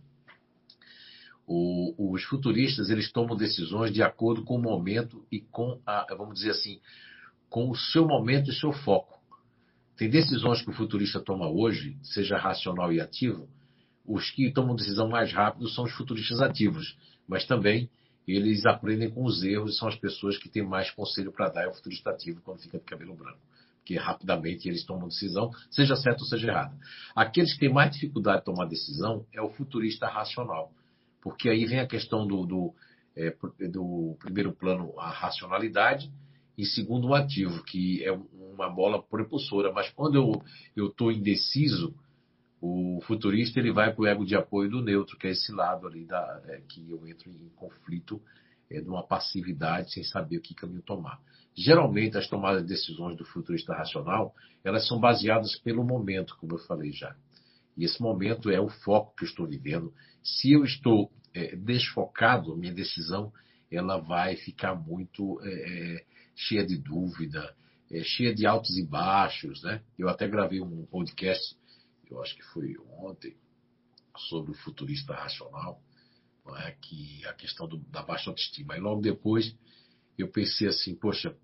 O, os futuristas eles tomam decisões de acordo com o momento e com a, vamos dizer assim, com o seu momento e seu foco. Tem decisões que o futurista toma hoje, seja racional e ativo, os que tomam decisão mais rápido são os futuristas ativos, mas também eles aprendem com os erros e são as pessoas que têm mais conselho para dar ao futurista ativo quando fica de cabelo branco. Que rapidamente eles tomam decisão, seja certo ou seja errada. Aqueles que têm mais dificuldade de tomar decisão é o futurista racional, porque aí vem a questão do, do, é, do primeiro plano, a racionalidade, e segundo o ativo, que é uma bola propulsora. Mas quando eu estou indeciso, o futurista ele vai para o ego de apoio do neutro, que é esse lado ali da, é, que eu entro em conflito é, de uma passividade sem saber o que caminho tomar. Geralmente, as tomadas de decisões do futurista racional, elas são baseadas pelo momento, como eu falei já. E esse momento é o foco que eu estou vivendo. Se eu estou é, desfocado, minha decisão ela vai ficar muito é, é, cheia de dúvida, é, cheia de altos e baixos. Né? Eu até gravei um podcast, eu acho que foi ontem, sobre o futurista racional, é? que a questão do, da baixa autoestima. E logo depois eu pensei assim, poxa,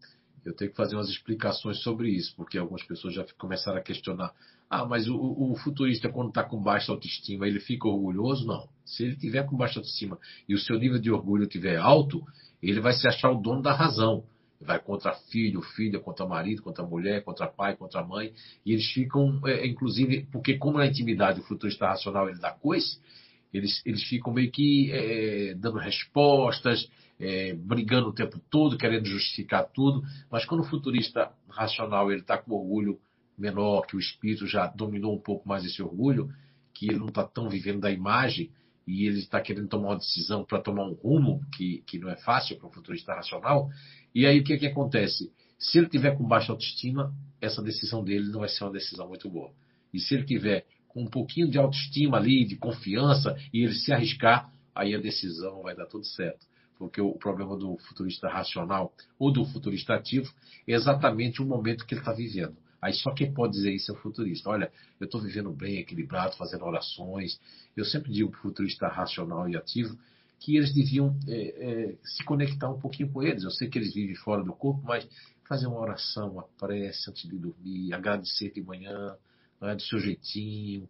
eu tenho que fazer umas explicações sobre isso, porque algumas pessoas já começaram a questionar. Ah, mas o, o futurista, quando está com baixa autoestima, ele fica orgulhoso? Não. Se ele tiver com baixa autoestima e o seu nível de orgulho estiver alto, ele vai se achar o dono da razão. Vai contra filho, filha, contra marido, contra mulher, contra pai, contra mãe. E eles ficam, é, inclusive, porque como na intimidade o futurista racional ele dá coice, eles, eles ficam meio que é, dando respostas, é, brigando o tempo todo, querendo justificar tudo, mas quando o futurista racional ele está com orgulho menor, que o espírito já dominou um pouco mais esse orgulho, que ele não está tão vivendo da imagem e ele está querendo tomar uma decisão para tomar um rumo que, que não é fácil para o futurista racional, e aí o que, que acontece? Se ele tiver com baixa autoestima, essa decisão dele não vai ser uma decisão muito boa. E se ele tiver com um pouquinho de autoestima ali, de confiança, e ele se arriscar, aí a decisão vai dar tudo certo porque o problema do futurista racional ou do futurista ativo é exatamente o momento que ele está vivendo. Aí só quem pode dizer isso é o futurista. Olha, eu estou vivendo bem, equilibrado, fazendo orações. Eu sempre digo para o futurista racional e ativo que eles deviam é, é, se conectar um pouquinho com eles. Eu sei que eles vivem fora do corpo, mas fazer uma oração, uma prece antes de dormir, agradecer de manhã, né, do seu jeitinho,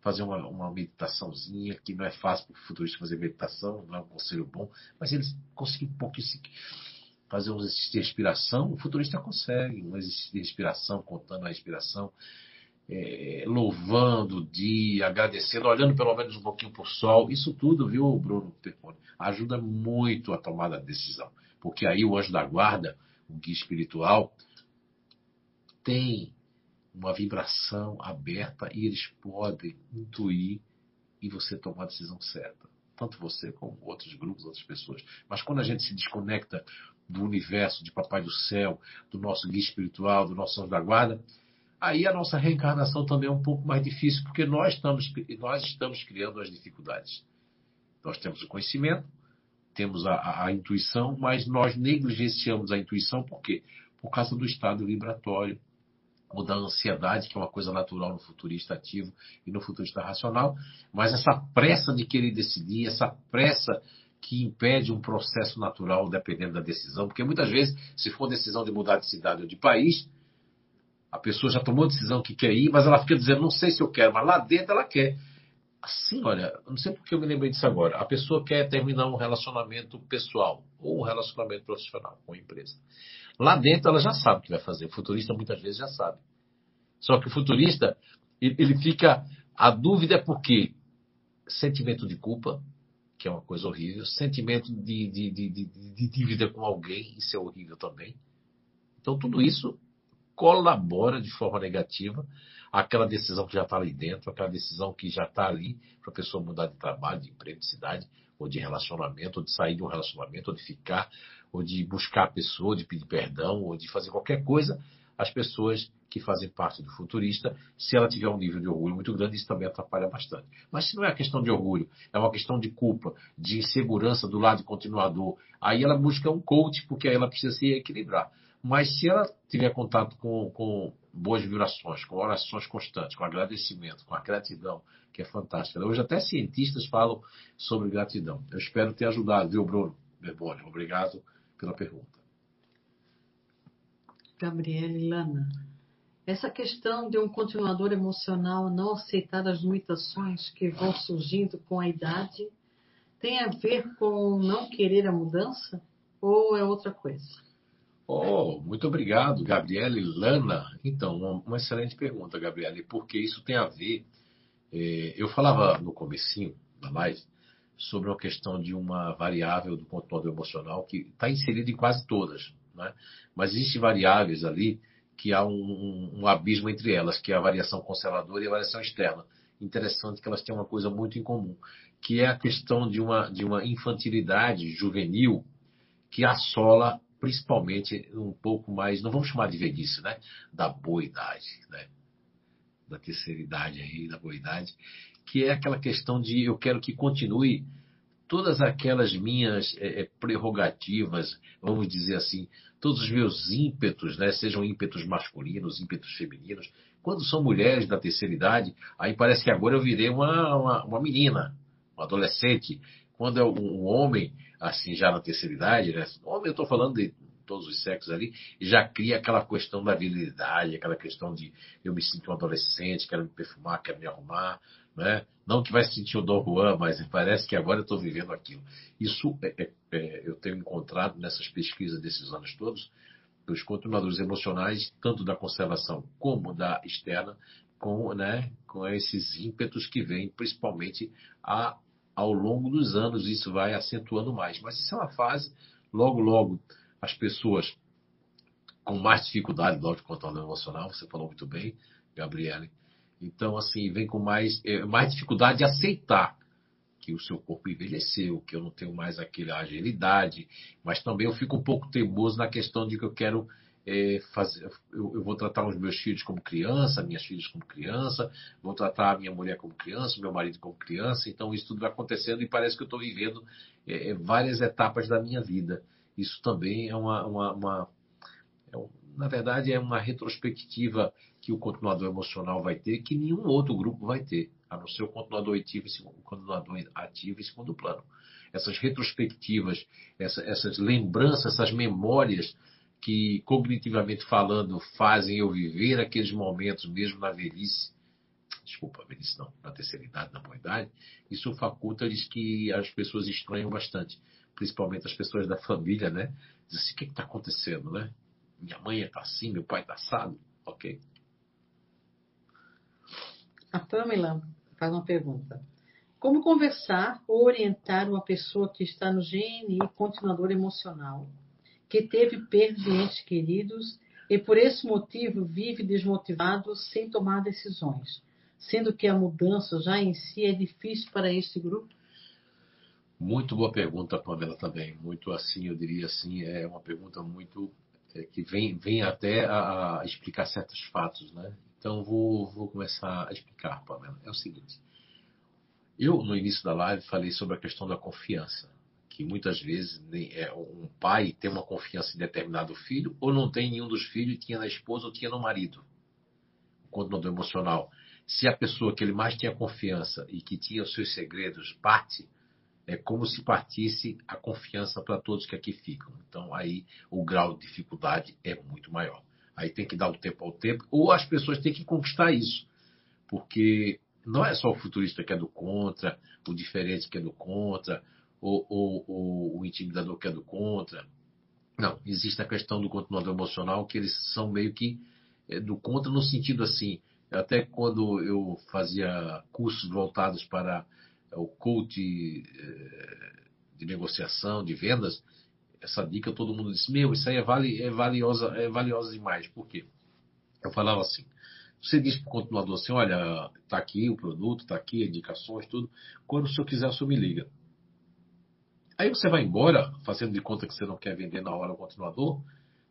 fazer uma, uma meditaçãozinha, que não é fácil para o futurista fazer meditação, não é um conselho bom, mas eles conseguem um pouquinho se, fazer um exercício de respiração, o futurista consegue, um exercício de respiração, contando a respiração, é, louvando o dia, agradecendo, olhando pelo menos um pouquinho para o sol, isso tudo, viu, Bruno Perpone, ajuda muito a tomada da decisão. Porque aí o anjo da guarda, o guia espiritual, tem uma vibração aberta e eles podem intuir e você tomar a decisão certa. Tanto você como outros grupos, outras pessoas. Mas quando a gente se desconecta do universo, de Papai do Céu, do nosso guia espiritual, do nosso anjo da guarda, aí a nossa reencarnação também é um pouco mais difícil, porque nós estamos, nós estamos criando as dificuldades. Nós temos o conhecimento, temos a, a, a intuição, mas nós negligenciamos a intuição, por quê? Por causa do estado vibratório, ou da ansiedade, que é uma coisa natural no futurista ativo e no futurista racional, mas essa pressa de querer decidir, essa pressa que impede um processo natural dependendo da decisão, porque muitas vezes, se for decisão de mudar de cidade ou de país, a pessoa já tomou a decisão que quer ir, mas ela fica dizendo, não sei se eu quero, mas lá dentro ela quer. Assim, olha, não sei porque eu me lembrei disso agora. A pessoa quer terminar um relacionamento pessoal ou um relacionamento profissional com a empresa. Lá dentro ela já sabe o que vai fazer. O futurista muitas vezes já sabe. Só que o futurista, ele fica. A dúvida é porque sentimento de culpa, que é uma coisa horrível, sentimento de, de, de, de, de dívida com alguém, isso é horrível também. Então tudo isso colabora de forma negativa aquela decisão que já está ali dentro, aquela decisão que já está ali para a pessoa mudar de trabalho, de emprego, de cidade, ou de relacionamento, ou de sair de um relacionamento, ou de ficar, ou de buscar a pessoa, de pedir perdão, ou de fazer qualquer coisa, as pessoas que fazem parte do futurista, se ela tiver um nível de orgulho muito grande, isso também atrapalha bastante. Mas se não é questão de orgulho, é uma questão de culpa, de insegurança do lado continuador, aí ela busca um coach, porque aí ela precisa se equilibrar. Mas se ela tiver contato com, com boas vibrações, com orações constantes, com agradecimento, com a gratidão, que é fantástica. Hoje até cientistas falam sobre gratidão. Eu espero ter ajudado, viu, Bruno Berboni? Obrigado pela pergunta. Gabriele Lana. Essa questão de um continuador emocional não aceitar as limitações que vão surgindo com a idade tem a ver com não querer a mudança ou é outra coisa? Oh, muito obrigado, Gabriele Lana. Então, uma, uma, excelente pergunta, Gabriele, porque isso tem a ver. Eh, eu falava no comecinho da live sobre uma questão de uma variável do controle emocional que está inserida em quase todas, né? mas existem variáveis ali que há um, um, abismo entre elas, que é a variação conservadora e a variação externa. Interessante que elas têm uma coisa muito em comum, que é a questão de uma, de uma infantilidade juvenil que assola principalmente um pouco mais, não vamos chamar de velhice, né? Da boa idade, né? Da terceira idade aí, da boa idade, que é aquela questão de eu quero que continue todas aquelas minhas é, prerrogativas, vamos dizer assim, todos os meus ímpetos, né, sejam ímpetos masculinos, ímpetos femininos. Quando são mulheres da terceira idade, aí parece que agora eu virei uma, uma, uma menina, uma adolescente. Quando é um homem, assim, já na terceira idade, né, homem eu estou falando de todos os sexos ali, já cria aquela questão da virilidade, aquela questão de eu me sinto um adolescente, quero me perfumar, quero me arrumar, né? Não que vai sentir o Dom Juan, mas parece que agora eu estou vivendo aquilo. Isso é, é, é, eu tenho encontrado nessas pesquisas desses anos todos, os continuadores emocionais, tanto da conservação como da externa, com, né, com esses ímpetos que vêm principalmente a, ao longo dos anos, isso vai acentuando mais. Mas isso é uma fase, logo, logo, as pessoas com mais dificuldade do autocontrole emocional, você falou muito bem, Gabriele, então, assim, vem com mais, é, mais dificuldade de aceitar que o seu corpo envelheceu, que eu não tenho mais aquela agilidade, mas também eu fico um pouco teimoso na questão de que eu quero é, fazer, eu, eu, vou tratar os meus filhos como criança, minhas filhas como criança, vou tratar a minha mulher como criança, meu marido como criança, então isso tudo vai acontecendo e parece que eu estou vivendo é, é, várias etapas da minha vida. Isso também é uma, uma, uma é na verdade, é uma retrospectiva que o continuador emocional vai ter que nenhum outro grupo vai ter, a não ser o continuador ativo, o continuador ativo em segundo plano. Essas retrospectivas, essa, essas lembranças, essas memórias que, cognitivamente falando, fazem eu viver aqueles momentos, mesmo na velhice, desculpa, velhice não, na terceira idade, na boa idade, isso faculta-lhes que as pessoas estranham bastante, principalmente as pessoas da família, né? Diz assim, o que está acontecendo, né? Minha mãe está assim, meu pai está assado, ok. A Pamela faz uma pergunta. Como conversar ou orientar uma pessoa que está no GNI continuador emocional, que teve perda de entes queridos e por esse motivo vive desmotivado sem tomar decisões, sendo que a mudança já em si é difícil para este grupo? Muito boa pergunta, Pamela, também. Muito assim, eu diria assim, é uma pergunta muito é, que vem, vem até a, a, explicar certos fatos, né? Então vou, vou começar a explicar, Pamela. É o seguinte. Eu, no início da live, falei sobre a questão da confiança que muitas vezes é, um pai tem uma confiança em determinado filho, ou não tem nenhum dos filhos, tinha na esposa ou tinha no marido. O conteúdo emocional. Se a pessoa que ele mais tinha confiança e que tinha os seus segredos parte, é como se partisse a confiança para todos que aqui ficam. Então aí o grau de dificuldade é muito maior. Aí tem que dar o tempo ao tempo, ou as pessoas têm que conquistar isso. Porque não é só o futurista que é do contra, o diferente que é do contra, ou, ou, ou, o intimidador que é do contra. Não, existe a questão do continuador emocional, que eles são meio que é, do contra no sentido assim. Até quando eu fazia cursos voltados para é, o coach é, de negociação, de vendas, essa dica todo mundo disse: Meu, isso aí é, vale, é, valiosa, é valiosa demais. Por quê? Eu falava assim: você diz para o continuador assim: Olha, está aqui o produto, está aqui indicações, tudo. Quando o senhor quiser, o senhor me liga. Aí você vai embora, fazendo de conta que você não quer vender na hora o continuador.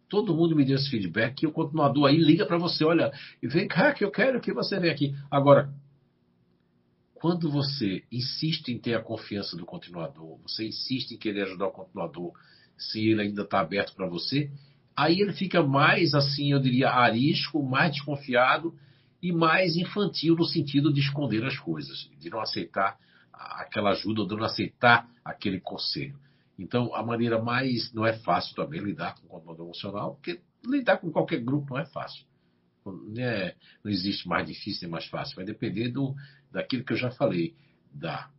Todo mundo me deu esse feedback e o continuador aí liga para você, olha, e vem cá que eu quero que você venha aqui. Agora, quando você insiste em ter a confiança do continuador, você insiste em querer ajudar o continuador, se ele ainda está aberto para você, aí ele fica mais, assim, eu diria, arisco, mais desconfiado e mais infantil no sentido de esconder as coisas, de não aceitar aquela ajuda ou de não aceitar aquele conselho. Então, a maneira mais. Não é fácil também lidar com o controle emocional, porque lidar com qualquer grupo não é fácil. Não, é, não existe mais difícil nem mais fácil. Vai depender do, daquilo que eu já falei, da,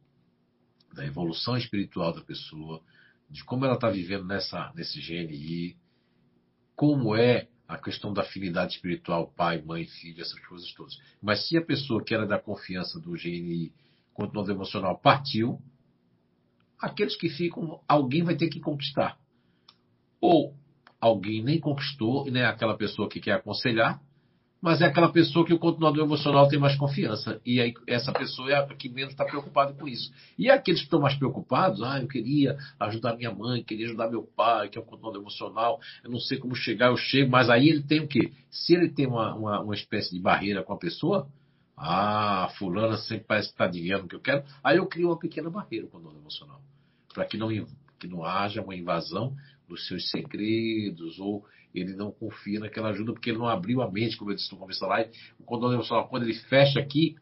da evolução espiritual da pessoa, de como ela está vivendo nessa, nesse GNI, como é a questão da afinidade espiritual, pai, mãe, filho, essas coisas todas. Mas se a pessoa que era da confiança do GNI quando o emocional partiu, aqueles que ficam, alguém vai ter que conquistar. Ou alguém nem conquistou e nem é aquela pessoa que quer aconselhar, mas é aquela pessoa que o continuador emocional tem mais confiança. E aí essa pessoa é a que menos está preocupada com isso. E aqueles que estão mais preocupados, ah, eu queria ajudar minha mãe, queria ajudar meu pai, que é o continuador emocional, eu não sei como chegar, eu chego, mas aí ele tem o quê? Se ele tem uma, uma, uma espécie de barreira com a pessoa, ah, fulana sempre parece que está adivinhando o que eu quero. Aí eu crio uma pequena barreira com o dono emocional. Para que não, que não haja uma invasão dos seus segredos, ou ele não confia naquela ajuda, porque ele não abriu a mente, como eu disse no começo da live. O condono emocional, quando ele fecha aqui,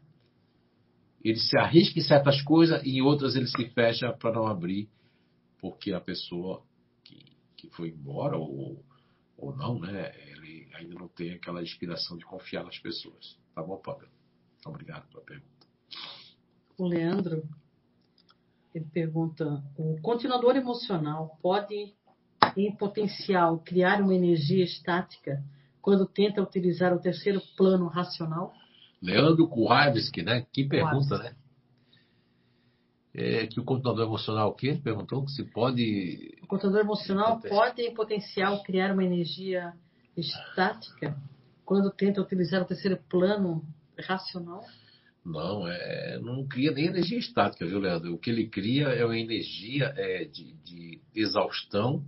ele se arrisca em certas coisas e em outras ele se fecha para não abrir, porque a pessoa que, que foi embora, ou, ou não, né, ele ainda não tem aquela inspiração de confiar nas pessoas. Tá bom, Pablo? Obrigado pela pergunta. O Leandro, ele pergunta: o continuador emocional pode, em potencial, criar uma energia estática quando tenta utilizar o terceiro plano racional? Leandro Kuharski, né? Que pergunta, né? É, que o continuador emocional, o quê? Ele perguntou se pode. O continuador emocional pode, em potencial, criar uma energia estática quando tenta utilizar o terceiro plano racional? Não, é, não cria nem energia estática, viu, Leandro? O que ele cria é uma energia é, de, de exaustão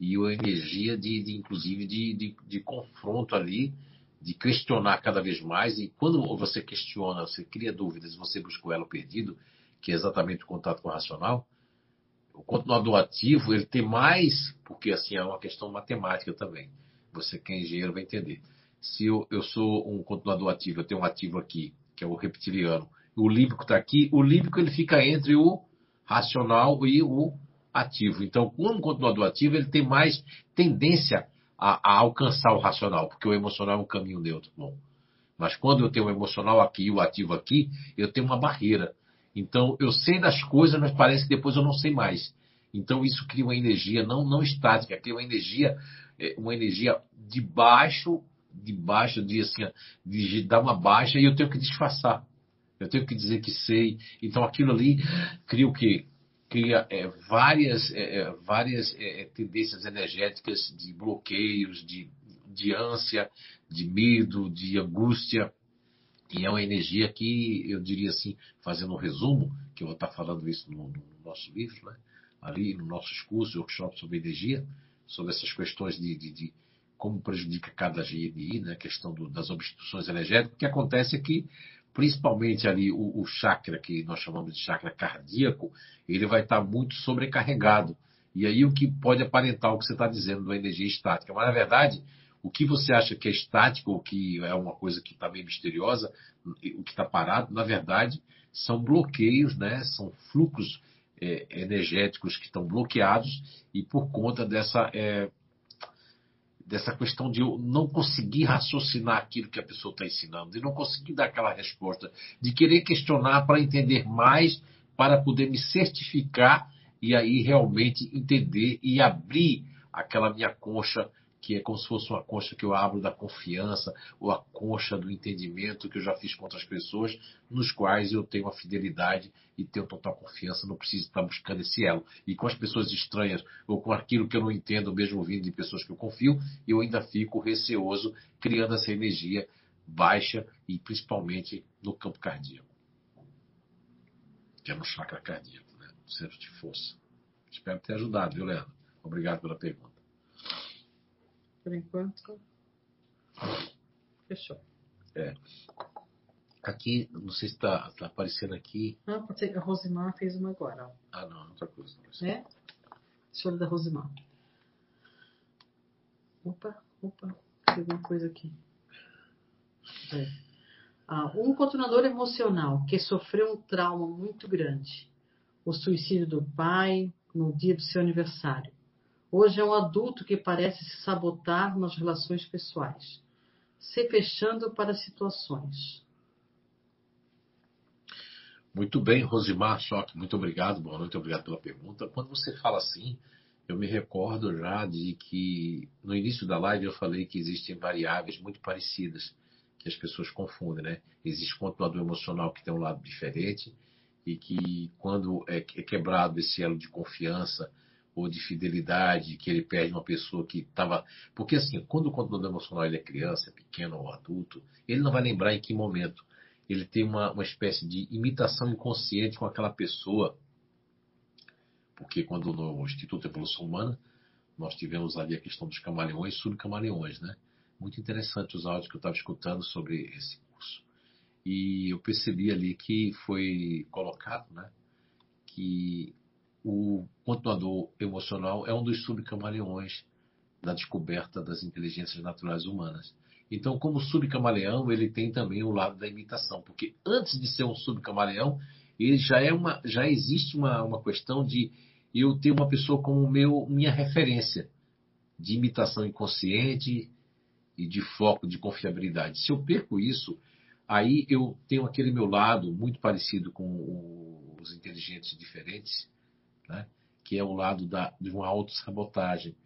e uma energia de, de inclusive, de, de, de, confronto ali, de questionar cada vez mais. E quando você questiona, você cria dúvidas, você busca o elo perdido, que é exatamente o contato com o racional, o continuador ativo, ele tem mais, porque assim é uma questão matemática também. Você que é engenheiro vai entender se eu, eu sou um continuador ativo, eu tenho um ativo aqui, que é o reptiliano, o límbico está aqui, o límbico ele fica entre o racional e o ativo. Então, como continuador ativo, ele tem mais tendência a, a, alcançar o racional, porque o emocional é um caminho neutro. Bom, Mas quando eu tenho o emocional aqui e o ativo aqui, eu tenho uma barreira. Então, eu sei das coisas, mas parece que depois eu não sei mais. Então, isso cria uma energia não, não estática, cria uma energia, é, uma energia de baixo, de baixo, de, assim, de dar uma baixa, e eu tenho que disfarçar. Eu tenho que dizer que sei. Então, aquilo ali cria o quê? Cria é, várias, é, é várias é, é, tendências energéticas de bloqueios, de, de ânsia, de medo, de angústia. E é uma energia que, eu diria assim, fazendo um resumo, que eu vou estar falando isso no, no nosso livro, né? ali no nossos cursos, workshops sobre energia, sobre essas questões de, de, de como prejudica cada GNI, né? a questão do, das obstruções energéticas. O que acontece é que, principalmente ali, o, o chakra, que nós chamamos de chakra cardíaco, ele vai estar muito sobrecarregado. E aí o que pode aparentar o que você está dizendo da energia estática. Mas, na verdade, o que você acha que é estático, ou que é uma coisa que está meio misteriosa, o que está parado, na verdade, são bloqueios, né? são fluxos é, energéticos que estão bloqueados e por conta dessa, é, dessa questão de eu não conseguir raciocinar aquilo que a pessoa está ensinando, de não conseguir dar aquela resposta, de querer questionar para entender mais, para poder me certificar e aí realmente entender e abrir aquela minha concha que é como se fosse uma concha que eu abro da confiança, ou a concha do entendimento que eu já fiz com outras pessoas, nos quais eu tenho a fidelidade e tenho total confiança, não preciso estar buscando esse elo. E com as pessoas estranhas, ou com aquilo que eu não entendo, mesmo ouvindo de pessoas que eu confio, eu ainda fico receoso, criando essa energia baixa e principalmente no campo cardíaco, que é no chakra cardíaco, né? centro de força. Espero ter ajudado, viu, Leandro? Obrigado pela pergunta. Por enquanto. Fechou. É. Aqui, não sei se está tá aparecendo aqui. Não, pode ser. A Rosimar fez uma agora. Ó. Ah, não, outra coisa. É? Deixa eu olhar da Rosimar. Opa, opa, tem alguma coisa aqui. É. Ah, um continuador emocional que sofreu um trauma muito grande, o suicídio do pai no dia do seu aniversário, Hoje é um adulto que parece se sabotar nas relações pessoais, se fechando para situações. Muito bem, Rosimar Choque, muito obrigado, boa noite, obrigado pela pergunta. Quando você fala assim, eu me recordo já de que no início da live eu falei que existem variáveis muito parecidas que as pessoas confundem, né? Existe controlador emocional que tem um lado diferente e que quando é, é quebrado esse elo de confiança, ou de fidelidade que ele perde uma pessoa que estava. Porque assim, quando o controlador emocional ele é criança, pequeno ou adulto, ele não vai lembrar em que momento. Ele tem uma, uma espécie de imitação inconsciente com aquela pessoa. Porque quando no Instituto de Evolução Humana, nós tivemos ali a questão dos camaleões e subcamaleões, né? Muito interessante os áudios que eu estava escutando sobre esse curso. E eu percebi ali que foi colocado, né? Que o continuador emocional é um dos subcamaleões da descoberta das inteligências naturais humanas. Então, como subcamaleão, ele tem também o lado da imitação, porque antes de ser um subcamaleão, ele já é uma, já existe uma, uma questão de eu ter uma pessoa como meu, minha referência de imitação inconsciente e de foco, de confiabilidade. Se eu perco isso, aí eu tenho aquele meu lado muito parecido com os inteligentes diferentes, né? que é o lado da, de uma autossabotagem.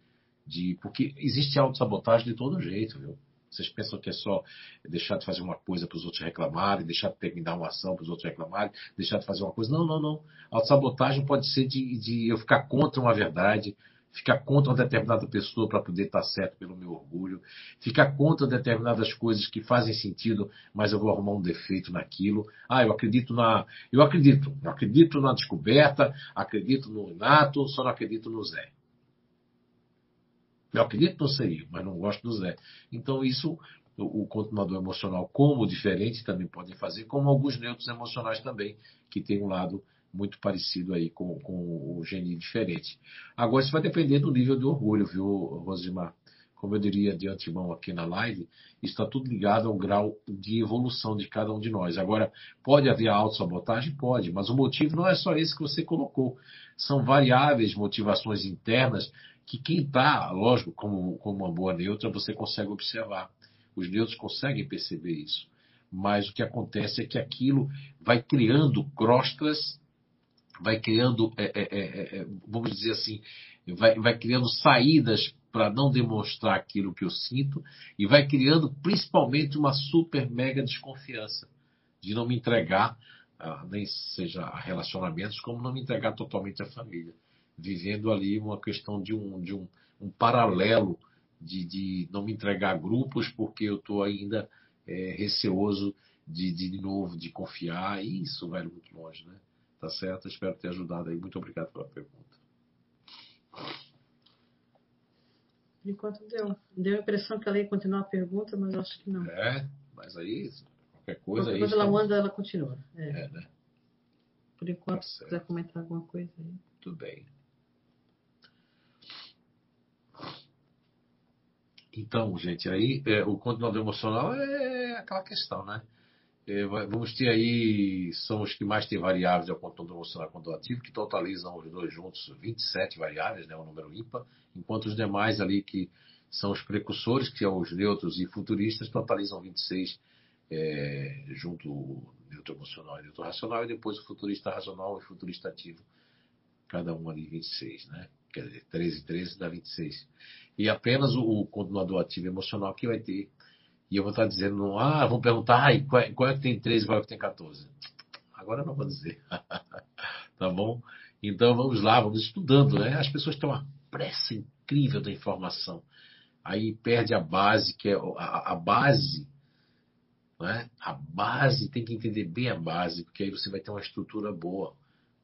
De, porque existe autossabotagem de todo jeito, viu? Vocês pensam que é só deixar de fazer uma coisa para os outros reclamarem, deixar de terminar uma ação para os outros reclamarem, deixar de fazer uma coisa. Não, não, não. Autossabotagem pode ser de, de eu ficar contra uma verdade, ficar contra uma determinada pessoa para poder estar certo pelo meu orgulho, ficar contra determinadas coisas que fazem sentido, mas eu vou arrumar um defeito naquilo. Ah, eu acredito na, eu acredito, eu acredito na descoberta, acredito no inato, só não acredito no Zé. Eu acredito no CI, mas não gosto do Zé. Então isso o, continuador emocional como diferente também podem fazer, como alguns neutros emocionais também, que tem um lado muito parecido aí com, com o gene diferente. Agora, isso vai depender do nível de orgulho, viu, Rosimar? Como eu diria de antemão aqui na live, está tudo ligado ao grau de evolução de cada um de nós. Agora, pode haver autossabotagem? Pode, mas o motivo não é só esse que você colocou. São variáveis motivações internas que quem está, lógico, como, como uma boa neutra, você consegue observar. Os neutros conseguem perceber isso. mas o que acontece é que aquilo vai criando crostas, vai criando, é, é, é, é vamos dizer assim, vai, vai criando saídas para não demonstrar aquilo que eu sinto e vai criando principalmente uma super mega desconfiança de não me entregar, ah, nem seja a relacionamentos, como não me entregar totalmente à família, vivendo ali uma questão de um, de um, um paralelo de, de não me entregar a grupos porque eu estou ainda é, receoso de, de, de novo, de confiar, e isso vai muito longe, né? Tá certo? Espero ter ajudado aí. Muito obrigado pela pergunta. Por enquanto deu. Deu a impressão que ela ia continuar a pergunta, mas acho que não. É, mas aí, qualquer coisa qualquer aí. Quando ela manda, ela continua. É, é né? Por enquanto, tá se quiser comentar alguma coisa aí. Tudo bem. Então, gente, aí é, o continuador emocional é aquela questão, né? É, vamos ter aí, são os que mais têm variáveis, é o contorno emocional ativo, que totalizam os dois juntos 27 variáveis, né, o número ímpar, enquanto os demais ali que são os precursores, que são os neutros e futuristas, totalizam 26, é, junto o neutro emocional e neutro racional, e depois o futurista racional e futurista ativo, cada um ali 26, né? Quer dizer, 13 e 13 dá 26. E apenas o, o continuador ativo emocional que vai ter e eu vou estar dizendo, ah, vão perguntar, ai, qual, é, qual é que tem 13 e qual é que tem 14? Agora eu não vou dizer. *laughs* tá bom? Então vamos lá, vamos estudando, né? As pessoas têm uma pressa incrível da informação. Aí perde a base, que é a, a base, né? A base tem que entender bem a base, porque aí você vai ter uma estrutura boa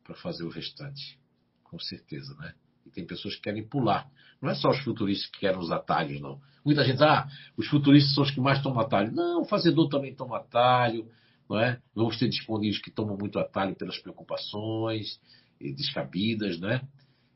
para fazer o restante. Com certeza, né? E tem pessoas que querem pular. Não é só os futuristas que querem os atalhos, não. Muita gente, ah, os futuristas são os que mais tomam atalho. Não, o fazedor também toma atalho, não é? Vamos ter disponíveis que tomam muito atalho pelas preocupações descabidas, né?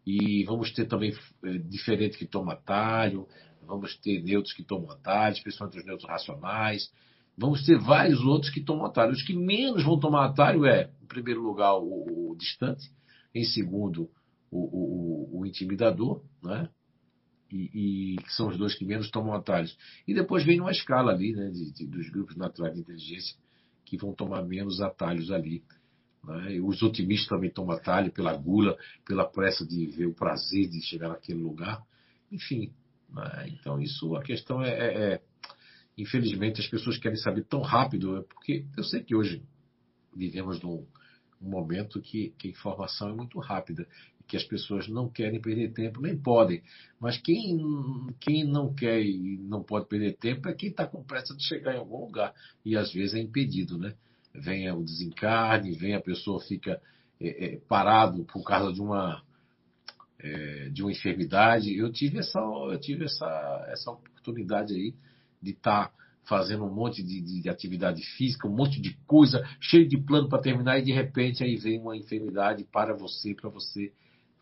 E vamos ter também é, diferente que toma atalho, vamos ter neutros que tomam atalho, especialmente os neutros racionais. Vamos ter vários outros que tomam atalho. Os que menos vão tomar atalho é, em primeiro lugar, o, o distante, em segundo, o, o, o intimidador, né? E, e, que são os dois que menos tomam atalhos. E depois vem uma escala ali, né, de, de, dos grupos naturais de inteligência que vão tomar menos atalhos ali. Né? Os otimistas também tomam atalho pela gula, pela pressa de ver o prazer de chegar naquele lugar. Enfim, né? então isso, a questão é, é, é, infelizmente as pessoas querem saber tão rápido, é porque eu sei que hoje vivemos num um momento que, que a informação é muito rápida que as pessoas não querem perder tempo, nem podem. Mas quem, quem não quer e não pode perder tempo é quem está com pressa de chegar em algum lugar. E às vezes é impedido, né? Vem o desencarne, vem a pessoa fica é, é, parado por causa de uma é, de uma enfermidade. Eu tive essa eu tive essa essa oportunidade aí de estar tá fazendo um monte de, de, de, atividade física, um monte de coisa, cheio de plano para terminar e de repente aí vem uma enfermidade para você, para você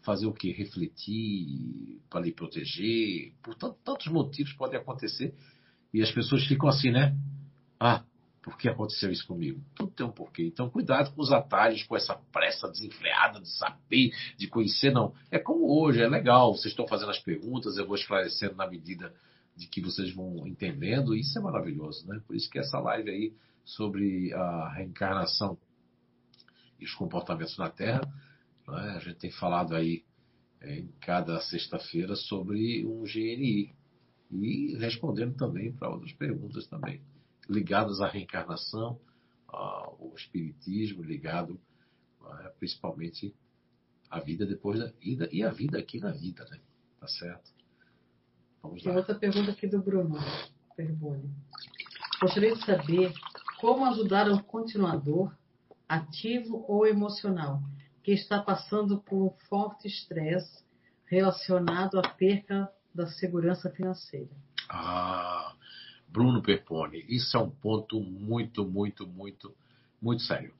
fazer o quê? Refletir, para lhe proteger. Por tantos motivos podem acontecer. E as pessoas ficam assim, né? Ah, por que aconteceu isso comigo? Tudo tem um porquê. Então, cuidado com os atalhos, com essa pressa desenfreada de saber, de conhecer. Não. É como hoje, é legal. Vocês estão fazendo as perguntas, eu vou esclarecendo na medida de que vocês vão entendendo. Isso é maravilhoso, né? Por isso que essa live aí sobre a reencarnação e os comportamentos na Terra né? A gente tem falado aí é, em cada sexta-feira sobre um GNI e respondendo também para outras perguntas também ligadas à reencarnação, ao espiritismo, ligado né, principalmente à vida depois da vida e a vida aqui na vida, né? Tá certo? Vamos Tem lá. outra pergunta aqui do Bruno Perboni. Gostaria de saber como ajudar um continuador ativo ou emocional que está passando por um forte estresse relacionado à perca da segurança financeira. Ah, Bruno Pepone, isso é um ponto muito, muito, muito, muito sério.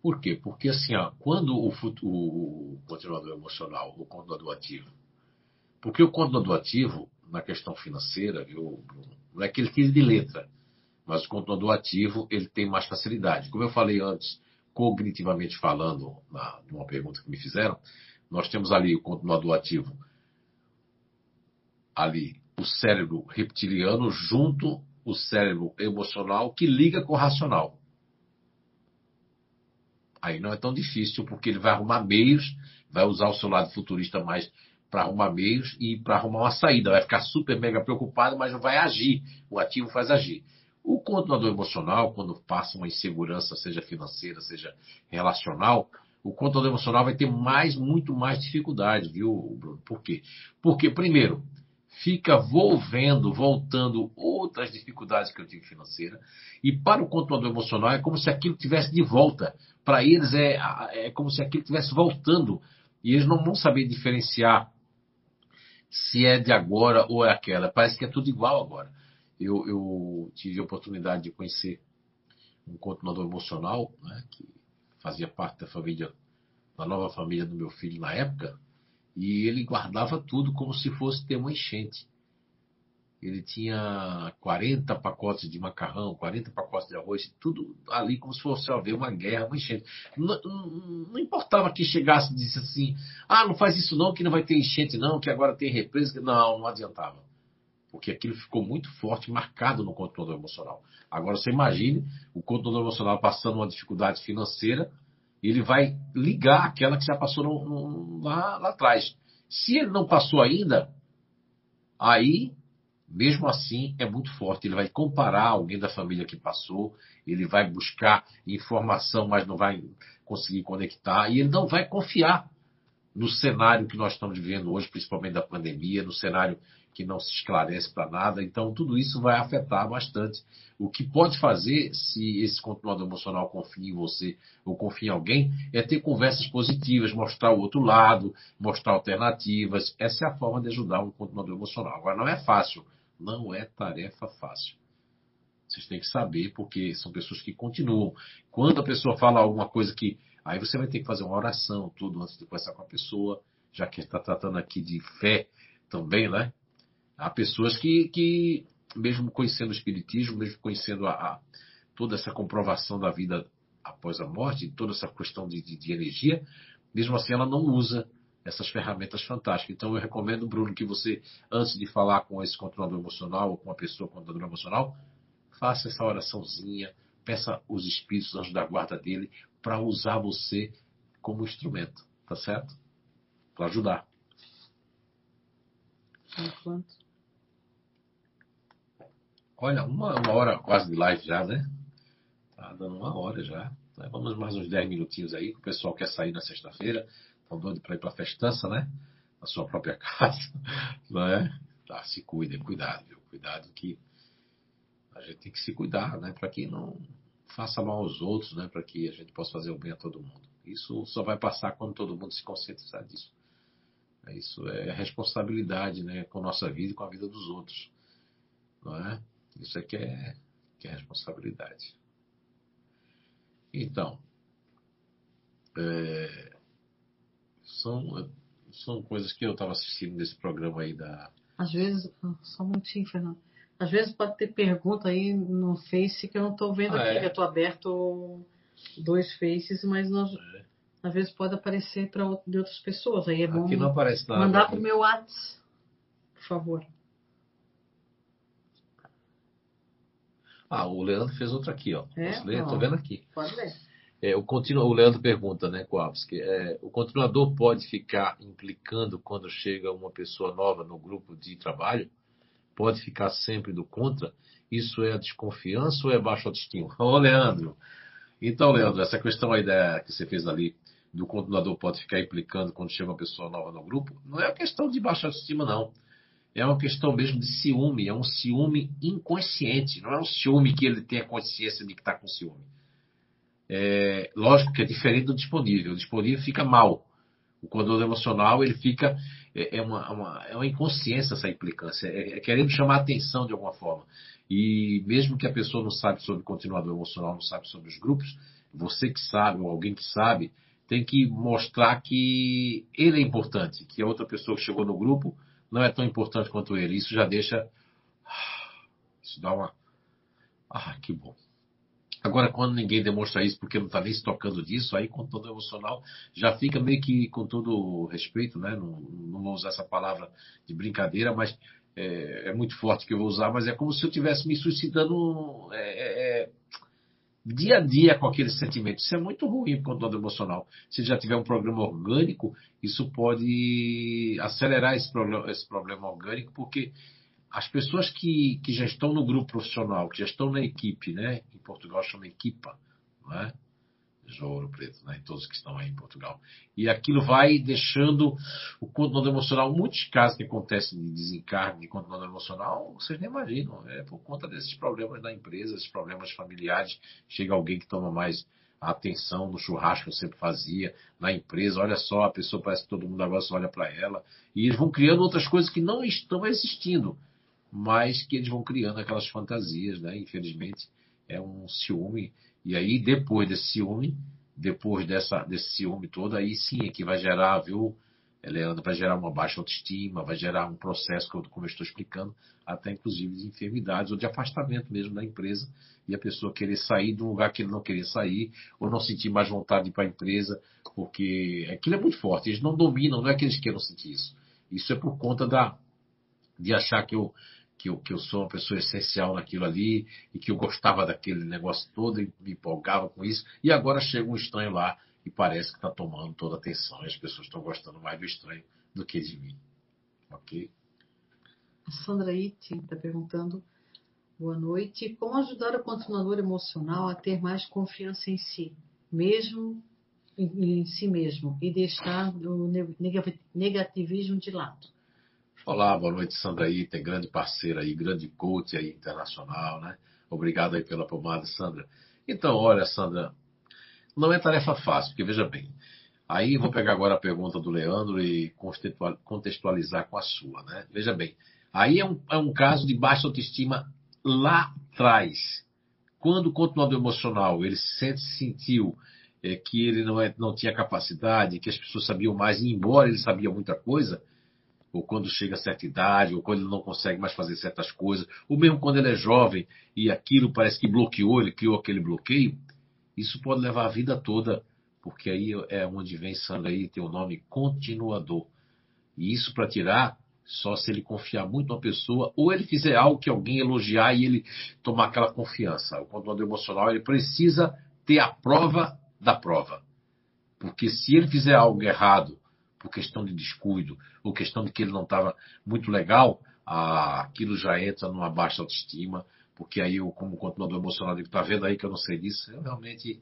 Por quê? Porque assim, ó, quando o, o continuador emocional, o continuador ativo, porque o continuador ativo, na questão financeira, viu, não é aquele que de letra, mas o continuador ativo, ele tem mais facilidade. Como eu falei antes, cognitivamente falando, na, numa pergunta que me fizeram, nós temos ali o continuador ativo, ali o cérebro reptiliano junto o cérebro emocional que liga com o racional. Aí não é tão difícil, porque ele vai arrumar meios, vai usar o seu lado futurista mais para arrumar meios e para arrumar uma saída. Vai ficar super mega preocupado, mas não vai agir. O ativo faz agir. O controlador emocional, quando passa uma insegurança, seja financeira, seja relacional, o controlador emocional vai ter mais, muito mais dificuldade, viu, Bruno? Por quê? Porque, primeiro, fica volvendo, voltando outras dificuldades que eu tive financeira. E para o controlador emocional é como se aquilo tivesse de volta. Para eles é, é como se aquilo tivesse voltando. E eles não vão saber diferenciar se é de agora ou é aquela. Parece que é tudo igual agora. Eu, eu tive a oportunidade de conhecer um controlador emocional, né, que fazia parte da família, da nova família do meu filho na época, e ele guardava tudo como se fosse ter uma enchente. Ele tinha 40 pacotes de macarrão, 40 pacotes de arroz, tudo ali como se fosse haver uma guerra, uma enchente. Não, não, não, importava que chegasse e disse assim: ah, não faz isso não, que não vai ter enchente não, que agora tem represa. Não, não adiantava. Porque aquilo ficou muito forte, marcado no controlador emocional. Agora você imagine o controlador emocional passando uma dificuldade financeira ele vai ligar aquela que já passou no, no, lá, lá atrás. Se ele não passou ainda, aí, mesmo assim, é muito forte. Ele vai comparar alguém da família que passou, ele vai buscar informação, mas não vai conseguir conectar, e ele não vai confiar no cenário que nós estamos vivendo hoje, principalmente da pandemia, no cenário que não se esclarece para nada. Então, tudo isso vai afetar bastante. O que pode fazer, se esse controlador emocional confia em você ou confia em alguém, é ter conversas positivas, mostrar o outro lado, mostrar alternativas. Essa é a forma de ajudar um controlador emocional. Agora, não é fácil. Não é tarefa fácil. Vocês têm que saber, porque são pessoas que continuam. Quando a pessoa fala alguma coisa que. Aí você vai ter que fazer uma oração, tudo, antes de conversar com a pessoa, já que está tratando aqui de fé também, né? Há pessoas que, que mesmo conhecendo o Espiritismo, mesmo conhecendo a, a, toda essa comprovação da vida após a morte, toda essa questão de, de, de, energia, mesmo assim ela não usa essas ferramentas fantásticas. Então eu recomendo, Bruno, que você, antes de falar com esse controlador emocional ou com uma pessoa controladora emocional, faça essa oraçãozinha, peça os espíritos, anjos da guarda dele, para usar você como instrumento, tá certo? Para ajudar. Enquanto Olha, uma, uma hora quase de live já, né? Tá dando uma hora já. Vamos mais uns 10 minutinhos aí. O pessoal quer sair na sexta-feira. Estão doido para ir para a festança, né? Na sua própria *laughs* casa. Não é? Tá, se cuidem, cuidado, viu? Cuidado que a gente tem que se cuidar, né? Para que não faça mal aos outros, né? Para que a gente possa fazer o bem a todo mundo. Isso só vai passar quando todo mundo se conscientizar disso. Isso é responsabilidade, né? Com nossa vida e com a vida dos outros. Não é? Isso é que é, que é responsabilidade. Então, é, são, são coisas que eu estava assistindo nesse programa aí da. Às vezes, só um minutinho, Fernando. Às vezes pode ter pergunta aí no Face que eu não estou vendo ah, aqui, é? eu estou aberto dois Faces, mas nós, é. às vezes pode aparecer para de outras pessoas. Aí é bom aqui não aparece nada mandar para o meu WhatsApp, por favor. Ah, o Leandro fez outra aqui, ó. É? Posso ler? Tô vendo aqui. Pode ler. É, o, continu... o Leandro pergunta, né, Kowalski, é, o continuador pode ficar implicando quando chega uma pessoa nova no grupo de trabalho? Pode ficar sempre do contra? Isso é desconfiança ou é baixa autoestima? *laughs* Ô, Leandro. Então, Leandro, essa questão aí da, que você fez ali, do continuador pode ficar implicando quando chega uma pessoa nova no grupo, não é uma questão de baixa autoestima, não é uma questão mesmo de ciúme, é um ciúme inconsciente, não é um ciúme que ele tenha consciência de que está com ciúme. É, lógico que é diferente do disponível, o disponível fica mal. O controle emocional ele fica é, é uma, uma, é uma inconsciência essa implicância, é, é querendo chamar atenção de alguma forma. E mesmo que a pessoa não sabe sobre continuador emocional, não sabe sobre os grupos, você que sabe, ou alguém que sabe, tem que mostrar que ele é importante, que a outra pessoa que chegou no grupo não é tão importante quanto ele. Isso já deixa. *sighs* Isso dá uma. Ah, que bom. Agora, quando ninguém demonstra isso porque não está nem se tocando disso, aí com todo emocional já fica meio que com todo respeito, né? Não, não vou usar essa palavra de brincadeira, mas é, é, muito forte que eu vou usar, mas é como se eu estivesse me suicidando é, é, é, dia a dia com aquele sentimento. Isso é muito ruim para o controle emocional. Se já tiver um programa orgânico, isso pode acelerar esse problema, esse problema orgânico, porque as pessoas que, que já estão no grupo profissional, que já estão na equipe, né? Em Portugal chama equipa, não é? João Preto, né? todos que estão aí em Portugal. E aquilo vai deixando o controle emocional, muitos casos que acontecem de desencargo de controle emocional, vocês nem imaginam, é por conta desses problemas da empresa, esses problemas familiares. Chega alguém que toma mais atenção no churrasco que eu sempre fazia, na empresa, olha só, a pessoa parece que todo mundo agora só olha para ela, e eles vão criando outras coisas que não estão existindo, mas que eles vão criando aquelas fantasias, né? Infelizmente, é um ciúme e aí, depois desse ciúme, depois dessa, desse ciúme todo, aí sim é que vai gerar, viu, Leandro, vai gerar uma baixa autoestima, vai gerar um processo, como eu estou explicando, até inclusive de enfermidades ou de afastamento mesmo da empresa e a pessoa querer sair de um lugar que ele não queria sair ou não sentir mais vontade de ir para a empresa, porque aquilo é muito forte, eles não dominam, não é que eles queiram sentir isso. Isso é por conta da, de achar que eu que eu, que eu sou uma pessoa essencial naquilo ali e que eu gostava daquele negócio todo e me empolgava com isso. E agora chega um estranho lá e parece que está tomando toda a atenção e as pessoas estão gostando mais do estranho do que de mim. Ok? A Sandra Iti está perguntando, boa noite, como ajudar o continuador emocional a ter mais confiança em si, mesmo em, em si mesmo, e deixar o negativismo de lado? Olá, boa noite, Sandra Ita, grande parceira aí, grande coach aí internacional, né? Obrigado aí pela pomada, Sandra. Então, olha, Sandra, não é tarefa fácil, porque veja bem, aí vou pegar agora a pergunta do Leandro e contextualizar com a sua, né? Veja bem, aí é um, é um caso de baixa autoestima lá atrás. Quando o continuador emocional ele se sentiu é, que ele não, é, não tinha capacidade, que as pessoas sabiam mais, e embora ele sabia muita coisa, ou quando chega a certa idade, ou quando ele não consegue mais fazer certas coisas, ou mesmo quando ele é jovem e aquilo parece que bloqueou, ele criou aquele bloqueio, isso pode levar a vida toda, porque aí é onde vem aí, tem o nome continuador. E isso para tirar, só se ele confiar muito na pessoa, ou ele fizer algo que alguém elogiar e ele tomar aquela confiança. O controlador emocional, ele precisa ter a prova da prova. Porque se ele fizer algo errado, por questão de descuido, ou questão de que ele não estava muito legal, aquilo já entra numa baixa autoestima, porque aí eu, como continuador emocional, digo, tá vendo aí que eu não sei disso? Eu realmente,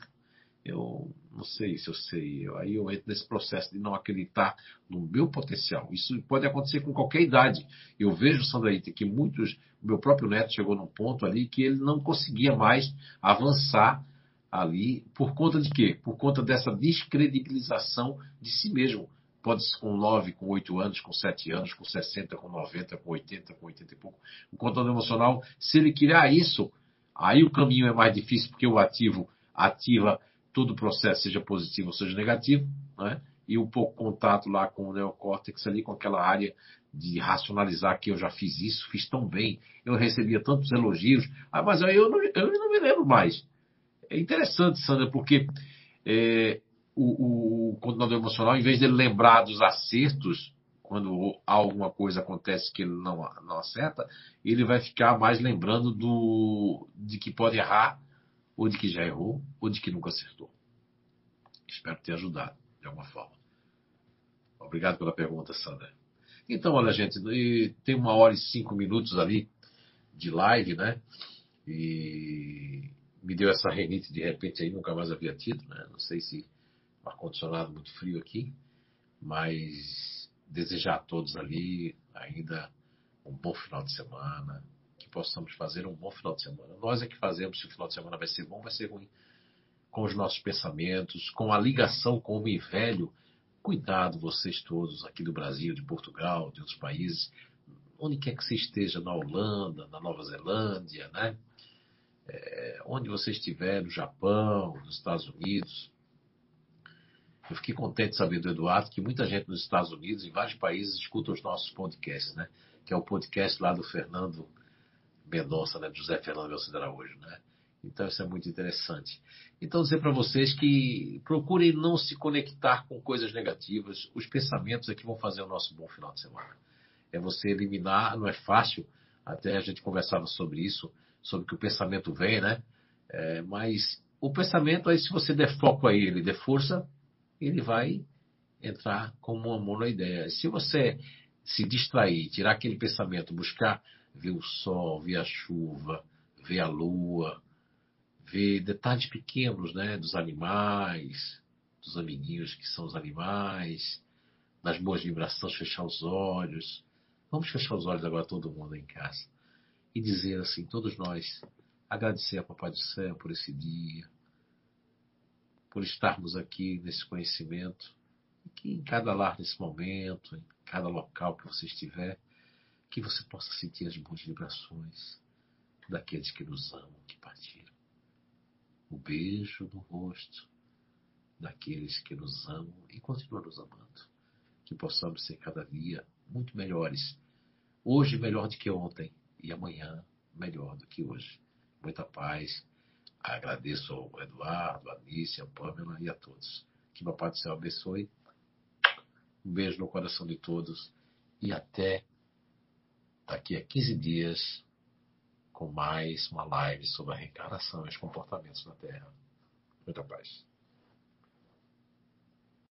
eu não sei se eu sei. Eu, aí eu entro nesse processo de não acreditar no meu potencial. Isso pode acontecer com qualquer idade. Eu vejo, Sandraíta, que muitos, meu próprio neto chegou num ponto ali que ele não conseguia mais avançar ali, por conta de quê? Por conta dessa descredibilização de si mesmo. Pode ser com 9, com 8 anos, com 7 anos, com 60, com 90, com 80, com 80 e pouco. O controle emocional, se ele criar isso, aí o caminho é mais difícil, porque o ativo ativa todo o processo, seja positivo ou seja negativo, né? e um pouco contato lá com o neocórtex ali, com aquela área de racionalizar que eu já fiz isso, fiz tão bem, eu recebia tantos elogios, ah, mas eu não, eu não me lembro mais. É interessante, Sandra, porque é, o, o emocional, em vez de lembrar dos acertos, quando alguma coisa acontece que ele não, não acerta, ele vai ficar mais lembrando do, de que pode errar, ou de que já errou, ou de que nunca acertou. Espero ter ajudado, de alguma forma. Obrigado pela pergunta, Sandra. Então, olha, gente, tem uma hora e cinco minutos ali de live, né? E me deu essa renite de repente aí, nunca mais havia tido, né? Não sei se ar-condicionado muito frio aqui, mas desejar a todos ali ainda um bom final de semana, que possamos fazer um bom final de semana. Nós é que fazemos se o final de semana vai ser bom, vai ser ruim. Com os nossos pensamentos, com a ligação com o homem velho. Cuidado, vocês todos aqui do Brasil, de Portugal, de outros países, onde quer que você esteja, na Holanda, na Nova Zelândia, né? É, onde você estiver, no Japão, nos Estados Unidos, eu fiquei contente de saber do Eduardo que muita gente nos Estados Unidos, em vários países, escuta os nossos podcasts, né? Que é o podcast lá do Fernando Mendonça, né? José Fernando Mendonça Araújo, né? Então isso é muito interessante. Então dizer para vocês que procurem não se conectar com coisas negativas. Os pensamentos é que vão fazer o nosso bom final de semana. É você eliminar, não é fácil, até a gente conversava sobre isso, sobre que o pensamento vem, né? É, mas o pensamento, aí, se você der foco a ele, der força, ele vai entrar como uma monoideia. Se você se distrair, tirar aquele pensamento, buscar ver o sol, ver a chuva, ver a lua, ver detalhes pequenos né, dos animais, dos amiguinhos que são os animais, das boas vibrações, fechar os olhos. Vamos fechar os olhos agora, todo mundo em casa. E dizer assim, todos nós, agradecer a Papai do Céu por esse dia, por estarmos aqui nesse conhecimento, que em cada lar nesse momento, em cada local que você estiver, que você possa sentir as boas vibrações daqueles que nos amam, que partiram. O beijo no rosto daqueles que nos amam e continuam nos amando. Que possamos ser cada dia muito melhores. Hoje melhor do que ontem e amanhã melhor do que hoje. Muita paz Agradeço ao Eduardo, a Anice, a Pamela e a todos. Que o Pai do Céu abençoe. Um beijo no coração de todos e até daqui a 15 dias com mais uma live sobre a reencarnação e os comportamentos na Terra. Muita paz.